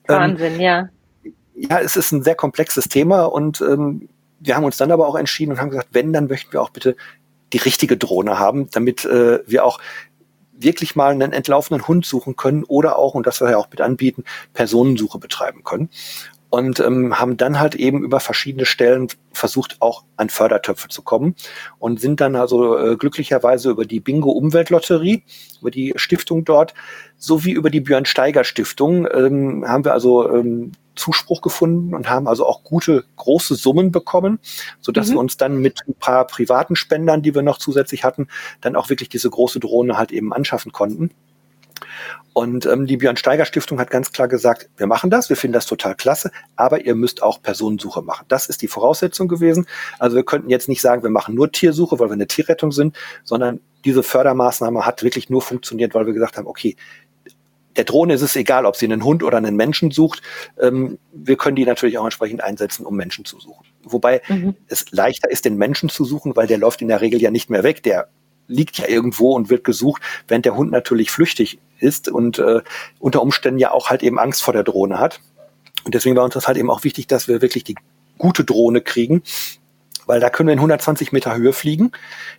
Ähm, Wahnsinn, ähm, ja. Ja, es ist ein sehr komplexes Thema und ähm, wir haben uns dann aber auch entschieden und haben gesagt, wenn, dann möchten wir auch bitte die richtige Drohne haben, damit äh, wir auch wirklich mal einen entlaufenen Hund suchen können oder auch, und das wir ja auch mit anbieten, Personensuche betreiben können und ähm, haben dann halt eben über verschiedene Stellen versucht, auch an Fördertöpfe zu kommen und sind dann also äh, glücklicherweise über die Bingo Umweltlotterie, über die Stiftung dort, sowie über die Björn Steiger Stiftung ähm, haben wir also ähm, Zuspruch gefunden und haben also auch gute große Summen bekommen, so dass mhm. wir uns dann mit ein paar privaten Spendern, die wir noch zusätzlich hatten, dann auch wirklich diese große Drohne halt eben anschaffen konnten. Und ähm, die Björn Steiger Stiftung hat ganz klar gesagt, wir machen das, wir finden das total klasse, aber ihr müsst auch Personensuche machen. Das ist die Voraussetzung gewesen. Also wir könnten jetzt nicht sagen, wir machen nur Tiersuche, weil wir eine Tierrettung sind, sondern diese Fördermaßnahme hat wirklich nur funktioniert, weil wir gesagt haben, okay, der Drohne ist es egal, ob sie einen Hund oder einen Menschen sucht. Ähm, wir können die natürlich auch entsprechend einsetzen, um Menschen zu suchen. Wobei mhm. es leichter ist, den Menschen zu suchen, weil der läuft in der Regel ja nicht mehr weg. Der liegt ja irgendwo und wird gesucht, während der Hund natürlich flüchtig ist und äh, unter Umständen ja auch halt eben Angst vor der Drohne hat. Und deswegen war uns das halt eben auch wichtig, dass wir wirklich die gute Drohne kriegen, weil da können wir in 120 Meter Höhe fliegen.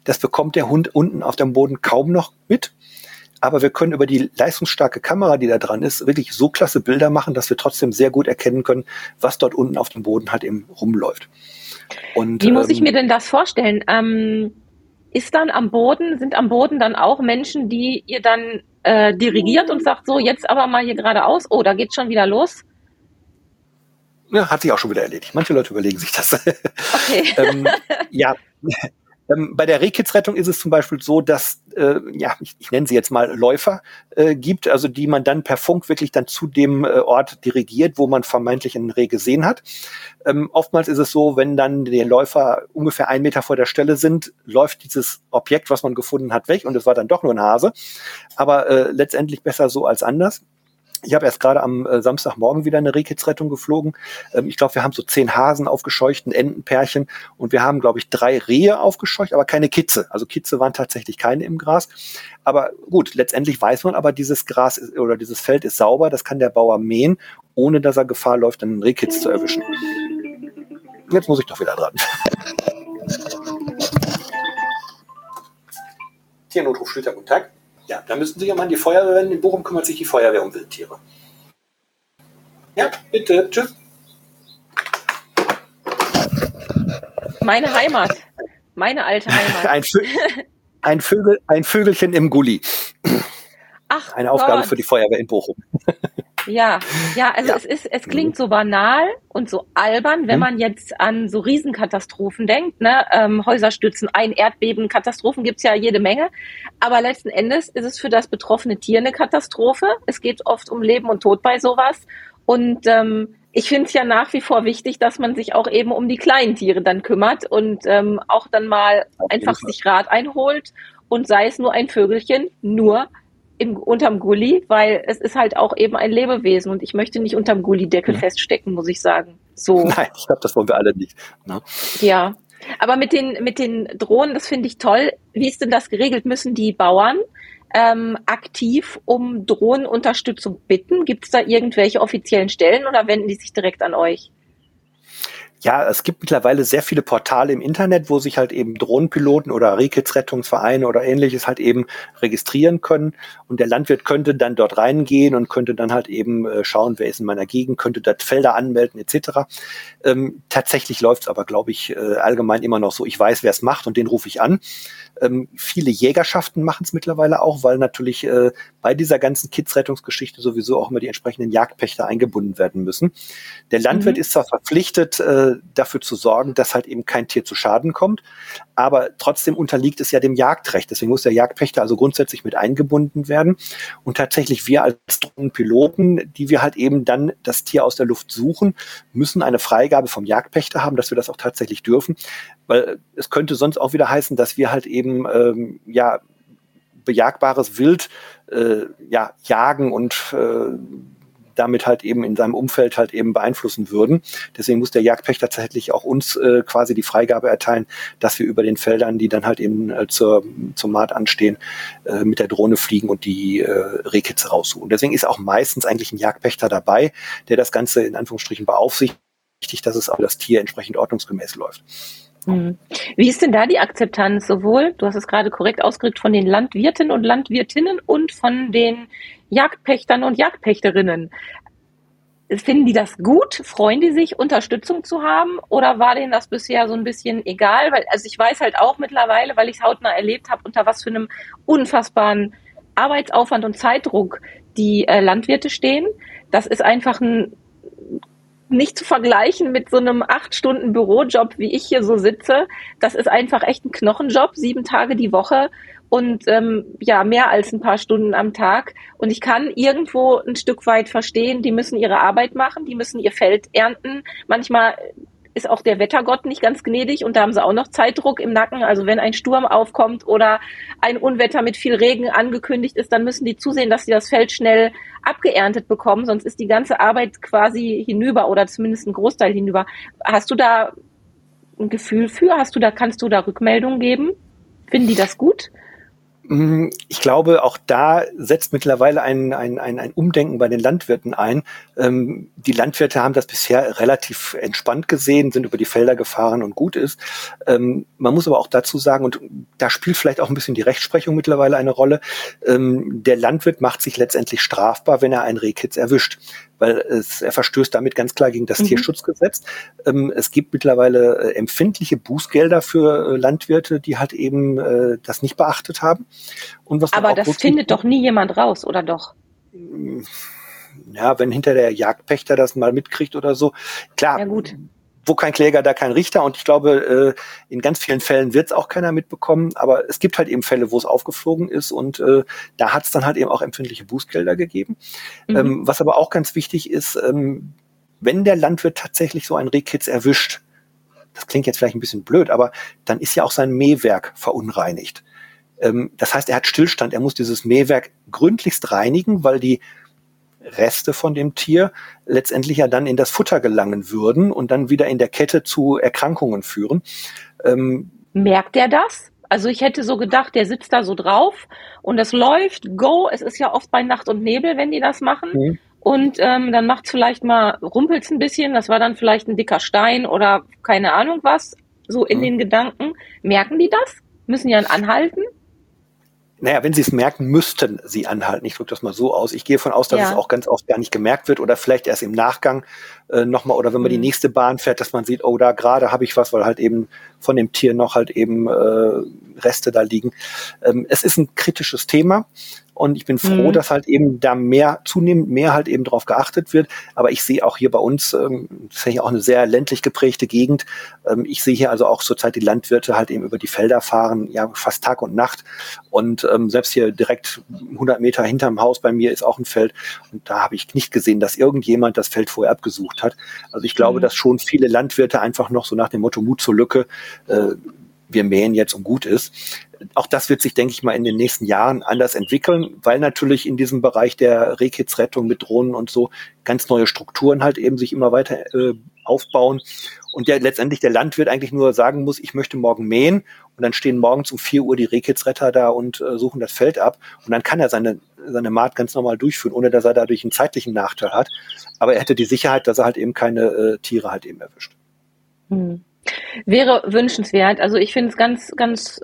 Das bekommt der Hund unten auf dem Boden kaum noch mit. Aber wir können über die leistungsstarke Kamera, die da dran ist, wirklich so klasse Bilder machen, dass wir trotzdem sehr gut erkennen können, was dort unten auf dem Boden halt eben rumläuft. Und, Wie muss ich ähm, mir denn das vorstellen? Ähm, ist dann am Boden, sind am Boden dann auch Menschen, die ihr dann äh, dirigiert und sagt, so, jetzt aber mal hier geradeaus, oh, da geht's schon wieder los? Ja, hat sich auch schon wieder erledigt. Manche Leute überlegen sich das. Okay. *laughs* ähm, ja, *laughs* ähm, bei der Rehkitzrettung ist es zum Beispiel so, dass, äh, ja, ich, ich nenne sie jetzt mal Läufer äh, gibt, also die man dann per Funk wirklich dann zu dem äh, Ort dirigiert, wo man vermeintlich einen Reh gesehen hat. Ähm, oftmals ist es so, wenn dann die Läufer ungefähr einen Meter vor der Stelle sind, läuft dieses Objekt, was man gefunden hat, weg und es war dann doch nur ein Hase. Aber äh, letztendlich besser so als anders. Ich habe erst gerade am äh, Samstagmorgen wieder eine Rehkitzrettung geflogen. Ähm, ich glaube, wir haben so zehn Hasen aufgescheucht, ein Entenpärchen und wir haben, glaube ich, drei Rehe aufgescheucht, aber keine Kitze. Also Kitze waren tatsächlich keine im Gras. Aber gut, letztendlich weiß man aber, dieses Gras ist, oder dieses Feld ist sauber, das kann der Bauer mähen, ohne dass er Gefahr läuft, einen Rehkitz zu erwischen. Jetzt muss ich doch wieder dran. *laughs* Tiernotruf Schlüter, guten Tag. Ja, da müssten Sie ja mal an die Feuerwehr wenden. In Bochum kümmert sich die Feuerwehr um Wildtiere. Ja, bitte. Tschüss. Meine Heimat. Meine alte Heimat. Ein, Vö ein, Vögel, ein Vögelchen im Gully. Ach, Eine Aufgabe Gott. für die Feuerwehr in Bochum. Ja, ja, also ja. es ist, es klingt mhm. so banal und so albern, wenn mhm. man jetzt an so Riesenkatastrophen denkt, ne? Ähm, Häuserstützen, ein Erdbeben, Katastrophen gibt's ja jede Menge. Aber letzten Endes ist es für das betroffene Tier eine Katastrophe. Es geht oft um Leben und Tod bei sowas. Und ähm, ich finde es ja nach wie vor wichtig, dass man sich auch eben um die kleinen Tiere dann kümmert und ähm, auch dann mal einfach sich Rat einholt und sei es nur ein Vögelchen, nur im, unterm Gully, weil es ist halt auch eben ein Lebewesen und ich möchte nicht unterm Gullideckel mhm. feststecken, muss ich sagen. So. *laughs* Nein, ich glaube, das wollen wir alle nicht. Ne? Ja. Aber mit den, mit den Drohnen, das finde ich toll. Wie ist denn das geregelt? Müssen die Bauern ähm, aktiv um Drohnenunterstützung bitten? Gibt es da irgendwelche offiziellen Stellen oder wenden die sich direkt an euch? Ja, es gibt mittlerweile sehr viele Portale im Internet, wo sich halt eben Drohnenpiloten oder Rehkitzrettungsvereine oder ähnliches halt eben registrieren können. Und der Landwirt könnte dann dort reingehen und könnte dann halt eben äh, schauen, wer ist in meiner Gegend, könnte dort Felder anmelden etc. Ähm, tatsächlich läuft es aber, glaube ich, äh, allgemein immer noch so. Ich weiß, wer es macht und den rufe ich an. Ähm, viele Jägerschaften machen es mittlerweile auch, weil natürlich äh, bei dieser ganzen Kidsrettungsgeschichte sowieso auch immer die entsprechenden Jagdpächter eingebunden werden müssen. Der Landwirt mhm. ist zwar verpflichtet, äh, dafür zu sorgen, dass halt eben kein Tier zu Schaden kommt, aber trotzdem unterliegt es ja dem Jagdrecht. Deswegen muss der Jagdpächter also grundsätzlich mit eingebunden werden. Und tatsächlich wir als Drohnenpiloten, die wir halt eben dann das Tier aus der Luft suchen, müssen eine Freigabe vom Jagdpächter haben, dass wir das auch tatsächlich dürfen. Weil es könnte sonst auch wieder heißen, dass wir halt eben ähm, ja bejagbares Wild äh, ja, jagen und äh, damit halt eben in seinem Umfeld halt eben beeinflussen würden. Deswegen muss der Jagdpächter tatsächlich auch uns äh, quasi die Freigabe erteilen, dass wir über den Feldern, die dann halt eben äh, zur, zum Maat anstehen, äh, mit der Drohne fliegen und die äh, Rehkitze raussuchen. Deswegen ist auch meistens eigentlich ein Jagdpächter dabei, der das Ganze in Anführungsstrichen beaufsichtigt, dass es auch das Tier entsprechend ordnungsgemäß läuft. Hm. Wie ist denn da die Akzeptanz sowohl, du hast es gerade korrekt ausgedrückt, von den Landwirten und Landwirtinnen und von den Jagdpächtern und Jagdpächterinnen? Finden die das gut? Freuen die sich, Unterstützung zu haben? Oder war denen das bisher so ein bisschen egal? Weil, also ich weiß halt auch mittlerweile, weil ich es hautnah erlebt habe, unter was für einem unfassbaren Arbeitsaufwand und Zeitdruck die äh, Landwirte stehen. Das ist einfach ein nicht zu vergleichen mit so einem acht Stunden Bürojob, wie ich hier so sitze. Das ist einfach echt ein Knochenjob, sieben Tage die Woche und ähm, ja, mehr als ein paar Stunden am Tag. Und ich kann irgendwo ein Stück weit verstehen, die müssen ihre Arbeit machen, die müssen ihr Feld ernten. Manchmal ist auch der Wettergott nicht ganz gnädig und da haben sie auch noch Zeitdruck im Nacken. Also wenn ein Sturm aufkommt oder ein Unwetter mit viel Regen angekündigt ist, dann müssen die zusehen, dass sie das Feld schnell abgeerntet bekommen, sonst ist die ganze Arbeit quasi hinüber oder zumindest ein Großteil hinüber. Hast du da ein Gefühl für? Hast du da, kannst du da Rückmeldungen geben? Finden die das gut? Mm, ich glaube, auch da setzt mittlerweile ein, ein, ein, ein Umdenken bei den Landwirten ein. Ähm, die Landwirte haben das bisher relativ entspannt gesehen, sind über die Felder gefahren und gut ist. Ähm, man muss aber auch dazu sagen, und da spielt vielleicht auch ein bisschen die Rechtsprechung mittlerweile eine Rolle, ähm, der Landwirt macht sich letztendlich strafbar, wenn er einen Rehkitz erwischt weil es, er verstößt damit ganz klar gegen das mhm. Tierschutzgesetz. Ähm, es gibt mittlerweile äh, empfindliche Bußgelder für äh, Landwirte, die halt eben äh, das nicht beachtet haben. Und was Aber das findet doch nie jemand raus, oder doch? Ja, wenn hinter der Jagdpächter das mal mitkriegt oder so. Klar, ja, gut wo kein Kläger, da kein Richter. Und ich glaube, äh, in ganz vielen Fällen wird es auch keiner mitbekommen. Aber es gibt halt eben Fälle, wo es aufgeflogen ist. Und äh, da hat es dann halt eben auch empfindliche Bußgelder gegeben. Mhm. Ähm, was aber auch ganz wichtig ist, ähm, wenn der Landwirt tatsächlich so einen Rehkitz erwischt, das klingt jetzt vielleicht ein bisschen blöd, aber dann ist ja auch sein Mähwerk verunreinigt. Ähm, das heißt, er hat Stillstand, er muss dieses Mähwerk gründlichst reinigen, weil die Reste von dem Tier letztendlich ja dann in das Futter gelangen würden und dann wieder in der Kette zu Erkrankungen führen. Ähm, Merkt er das? Also ich hätte so gedacht, der sitzt da so drauf und es läuft, go, es ist ja oft bei Nacht und Nebel, wenn die das machen. Mhm. Und ähm, dann macht vielleicht mal, rumpelt's ein bisschen, das war dann vielleicht ein dicker Stein oder keine Ahnung was, so in mhm. den Gedanken. Merken die das? Müssen die dann anhalten? Naja, wenn sie es merken, müssten sie anhalten. Ich drücke das mal so aus. Ich gehe davon aus, dass ja. es auch ganz oft gar nicht gemerkt wird oder vielleicht erst im Nachgang äh, nochmal oder wenn man mhm. die nächste Bahn fährt, dass man sieht, oh, da gerade habe ich was, weil halt eben von dem Tier noch halt eben äh, Reste da liegen. Ähm, es ist ein kritisches Thema. Und ich bin froh, mhm. dass halt eben da mehr, zunehmend mehr halt eben drauf geachtet wird. Aber ich sehe auch hier bei uns, ähm, das ist ja auch eine sehr ländlich geprägte Gegend. Ähm, ich sehe hier also auch zurzeit die Landwirte halt eben über die Felder fahren, ja, fast Tag und Nacht. Und ähm, selbst hier direkt 100 Meter hinterm Haus bei mir ist auch ein Feld. Und da habe ich nicht gesehen, dass irgendjemand das Feld vorher abgesucht hat. Also ich glaube, mhm. dass schon viele Landwirte einfach noch so nach dem Motto Mut zur Lücke, äh, wir mähen jetzt und gut ist. Auch das wird sich, denke ich mal, in den nächsten Jahren anders entwickeln, weil natürlich in diesem Bereich der Rehkitzrettung mit Drohnen und so ganz neue Strukturen halt eben sich immer weiter äh, aufbauen. Und der letztendlich der Landwirt eigentlich nur sagen muss, ich möchte morgen mähen und dann stehen morgens um vier Uhr die Rehkitzretter da und äh, suchen das Feld ab und dann kann er seine, seine Maat ganz normal durchführen, ohne dass er dadurch einen zeitlichen Nachteil hat. Aber er hätte die Sicherheit, dass er halt eben keine äh, Tiere halt eben erwischt. Hm. Wäre wünschenswert. Also ich finde es ganz, ganz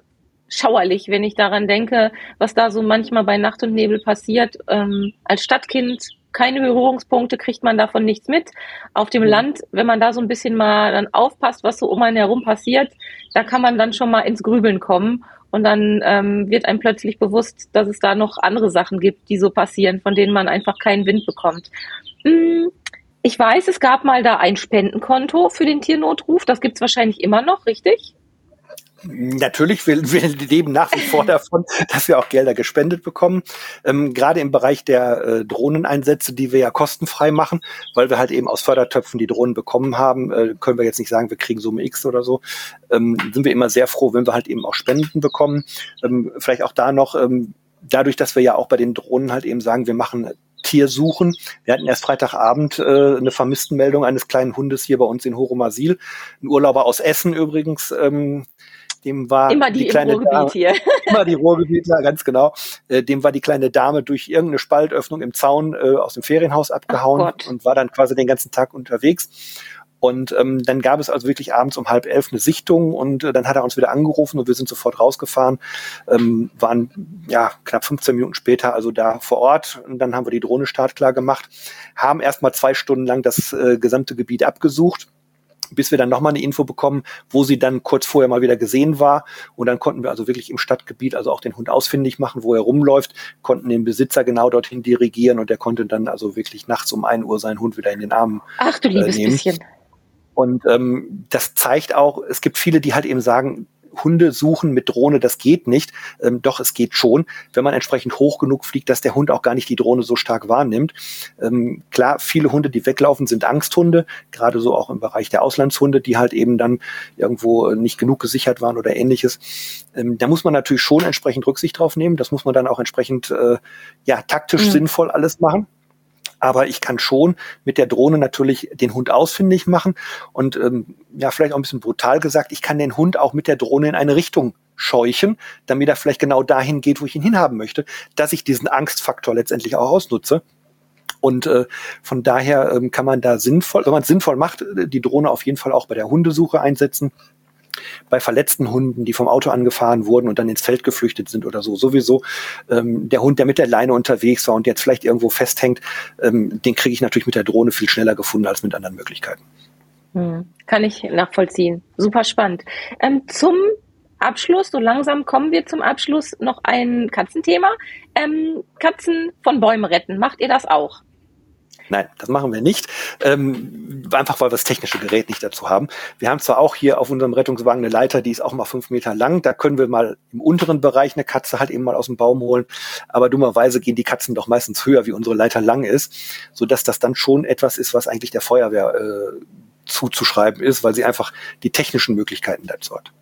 schauerlich, wenn ich daran denke, was da so manchmal bei Nacht und Nebel passiert. Ähm, als Stadtkind keine Berührungspunkte, kriegt man davon nichts mit. Auf dem mhm. Land, wenn man da so ein bisschen mal dann aufpasst, was so um einen herum passiert, da kann man dann schon mal ins Grübeln kommen. Und dann ähm, wird einem plötzlich bewusst, dass es da noch andere Sachen gibt, die so passieren, von denen man einfach keinen Wind bekommt. Hm, ich weiß, es gab mal da ein Spendenkonto für den Tiernotruf. Das gibt's wahrscheinlich immer noch, richtig? Natürlich, wir, wir leben nach wie vor davon, dass wir auch Gelder gespendet bekommen. Ähm, Gerade im Bereich der äh, Drohneneinsätze, die wir ja kostenfrei machen, weil wir halt eben aus Fördertöpfen die Drohnen bekommen haben, äh, können wir jetzt nicht sagen, wir kriegen Summe X oder so. Ähm, sind wir immer sehr froh, wenn wir halt eben auch Spenden bekommen. Ähm, vielleicht auch da noch, ähm, dadurch, dass wir ja auch bei den Drohnen halt eben sagen, wir machen Tier suchen. Wir hatten erst Freitagabend äh, eine Vermisstenmeldung eines kleinen Hundes hier bei uns in Horomasil. Ein Urlauber aus Essen übrigens. Ähm, dem war immer die, die kleine Ruhrgebiet Dame, hier. *laughs* immer die Ruhrgebietler, ganz genau. Äh, dem war die kleine Dame durch irgendeine Spaltöffnung im Zaun äh, aus dem Ferienhaus abgehauen und war dann quasi den ganzen Tag unterwegs. Und ähm, dann gab es also wirklich abends um halb elf eine Sichtung und äh, dann hat er uns wieder angerufen und wir sind sofort rausgefahren, ähm, waren ja knapp 15 Minuten später also da vor Ort und dann haben wir die Drohne startklar gemacht, haben erstmal zwei Stunden lang das äh, gesamte Gebiet abgesucht bis wir dann nochmal eine Info bekommen, wo sie dann kurz vorher mal wieder gesehen war. Und dann konnten wir also wirklich im Stadtgebiet also auch den Hund ausfindig machen, wo er rumläuft, konnten den Besitzer genau dorthin dirigieren und der konnte dann also wirklich nachts um ein Uhr seinen Hund wieder in den Arm Ach du liebes äh, nehmen. bisschen. Und ähm, das zeigt auch, es gibt viele, die halt eben sagen, Hunde suchen mit Drohne, das geht nicht. Ähm, doch, es geht schon, wenn man entsprechend hoch genug fliegt, dass der Hund auch gar nicht die Drohne so stark wahrnimmt. Ähm, klar, viele Hunde, die weglaufen, sind Angsthunde, gerade so auch im Bereich der Auslandshunde, die halt eben dann irgendwo nicht genug gesichert waren oder ähnliches. Ähm, da muss man natürlich schon entsprechend Rücksicht drauf nehmen. Das muss man dann auch entsprechend äh, ja taktisch mhm. sinnvoll alles machen aber ich kann schon mit der Drohne natürlich den Hund ausfindig machen und ähm, ja, vielleicht auch ein bisschen brutal gesagt, ich kann den Hund auch mit der Drohne in eine Richtung scheuchen, damit er vielleicht genau dahin geht, wo ich ihn hinhaben möchte, dass ich diesen Angstfaktor letztendlich auch ausnutze. Und äh, von daher ähm, kann man da sinnvoll, wenn man es sinnvoll macht, äh, die Drohne auf jeden Fall auch bei der Hundesuche einsetzen bei verletzten Hunden, die vom Auto angefahren wurden und dann ins Feld geflüchtet sind oder so. Sowieso ähm, der Hund, der mit der Leine unterwegs war und jetzt vielleicht irgendwo festhängt, ähm, den kriege ich natürlich mit der Drohne viel schneller gefunden als mit anderen Möglichkeiten. Hm, kann ich nachvollziehen. Super spannend. Ähm, zum Abschluss, so langsam kommen wir zum Abschluss, noch ein Katzenthema. Ähm, Katzen von Bäumen retten. Macht ihr das auch? Nein, das machen wir nicht. Ähm, einfach weil wir das technische Gerät nicht dazu haben. Wir haben zwar auch hier auf unserem Rettungswagen eine Leiter, die ist auch mal fünf Meter lang. Da können wir mal im unteren Bereich eine Katze halt eben mal aus dem Baum holen. Aber dummerweise gehen die Katzen doch meistens höher, wie unsere Leiter lang ist, sodass das dann schon etwas ist, was eigentlich der Feuerwehr äh, zuzuschreiben ist, weil sie einfach die technischen Möglichkeiten dazu hat.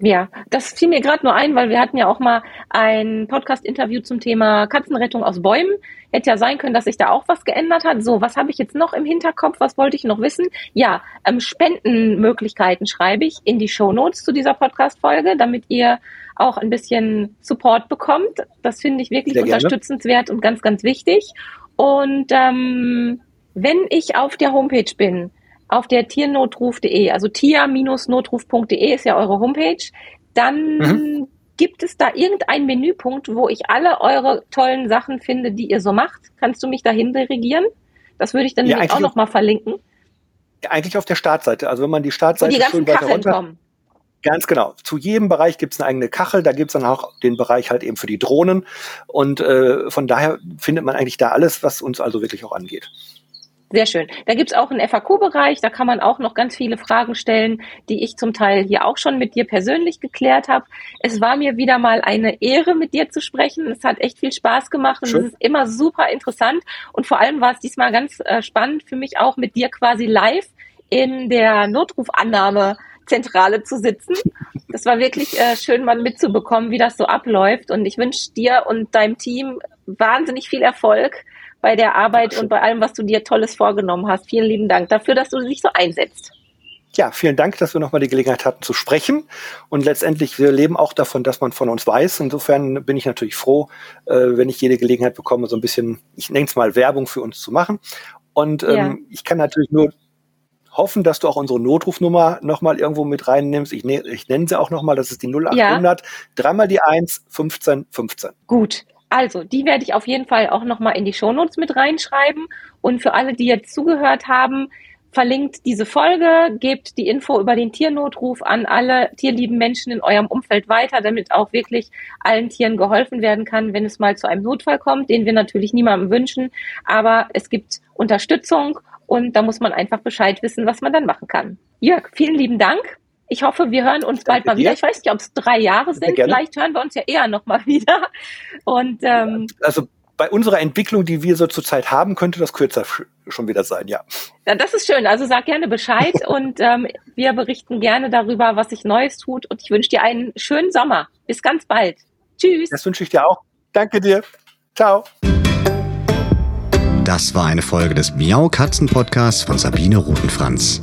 Ja, das fiel mir gerade nur ein, weil wir hatten ja auch mal ein Podcast-Interview zum Thema Katzenrettung aus Bäumen. Hätte ja sein können, dass sich da auch was geändert hat. So, was habe ich jetzt noch im Hinterkopf? Was wollte ich noch wissen? Ja, ähm, Spendenmöglichkeiten schreibe ich in die Show Notes zu dieser Podcast-Folge, damit ihr auch ein bisschen Support bekommt. Das finde ich wirklich unterstützenswert und ganz, ganz wichtig. Und ähm, wenn ich auf der Homepage bin, auf der tiernotruf.de, also tier-notruf.de ist ja eure Homepage, dann mhm. gibt es da irgendeinen Menüpunkt, wo ich alle eure tollen Sachen finde, die ihr so macht. Kannst du mich dahin dirigieren? Das würde ich dann ja, auch nochmal verlinken. Eigentlich auf der Startseite. Also wenn man die Startseite die ganzen Kacheln runter, kommen. Ganz genau. Zu jedem Bereich gibt es eine eigene Kachel. Da gibt es dann auch den Bereich halt eben für die Drohnen. Und äh, von daher findet man eigentlich da alles, was uns also wirklich auch angeht. Sehr schön. Da gibt's auch einen FAQ-Bereich, da kann man auch noch ganz viele Fragen stellen, die ich zum Teil hier auch schon mit dir persönlich geklärt habe. Es war mir wieder mal eine Ehre, mit dir zu sprechen. Es hat echt viel Spaß gemacht und schön. es ist immer super interessant. Und vor allem war es diesmal ganz äh, spannend für mich auch mit dir quasi live in der Notrufannahmezentrale zu sitzen. Das war wirklich äh, schön, mal mitzubekommen, wie das so abläuft. Und ich wünsche dir und deinem Team wahnsinnig viel Erfolg bei der Arbeit und bei allem, was du dir Tolles vorgenommen hast. Vielen lieben Dank dafür, dass du dich so einsetzt. Ja, vielen Dank, dass wir nochmal die Gelegenheit hatten zu sprechen. Und letztendlich, wir leben auch davon, dass man von uns weiß. Insofern bin ich natürlich froh, äh, wenn ich jede Gelegenheit bekomme, so ein bisschen, ich nenne es mal Werbung für uns zu machen. Und ähm, ja. ich kann natürlich nur hoffen, dass du auch unsere Notrufnummer nochmal irgendwo mit reinnimmst. Ich, ne, ich nenne sie auch nochmal, das ist die 0800, ja. dreimal die 1, 15, 15. Gut. Also, die werde ich auf jeden Fall auch nochmal in die Shownotes mit reinschreiben. Und für alle, die jetzt zugehört haben, verlinkt diese Folge, gebt die Info über den Tiernotruf an alle tierlieben Menschen in eurem Umfeld weiter, damit auch wirklich allen Tieren geholfen werden kann, wenn es mal zu einem Notfall kommt, den wir natürlich niemandem wünschen. Aber es gibt Unterstützung und da muss man einfach Bescheid wissen, was man dann machen kann. Jörg, vielen lieben Dank. Ich hoffe, wir hören uns bald mal wieder. Ich weiß nicht, ob es drei Jahre sind. Vielleicht hören wir uns ja eher noch mal wieder. Und ähm, also bei unserer Entwicklung, die wir so zurzeit haben, könnte das kürzer schon wieder sein, ja. Ja, das ist schön. Also sag gerne Bescheid *laughs* und ähm, wir berichten gerne darüber, was sich Neues tut. Und ich wünsche dir einen schönen Sommer. Bis ganz bald. Tschüss. Das wünsche ich dir auch. Danke dir. Ciao. Das war eine Folge des Miau Katzen Podcasts von Sabine Rutenfranz.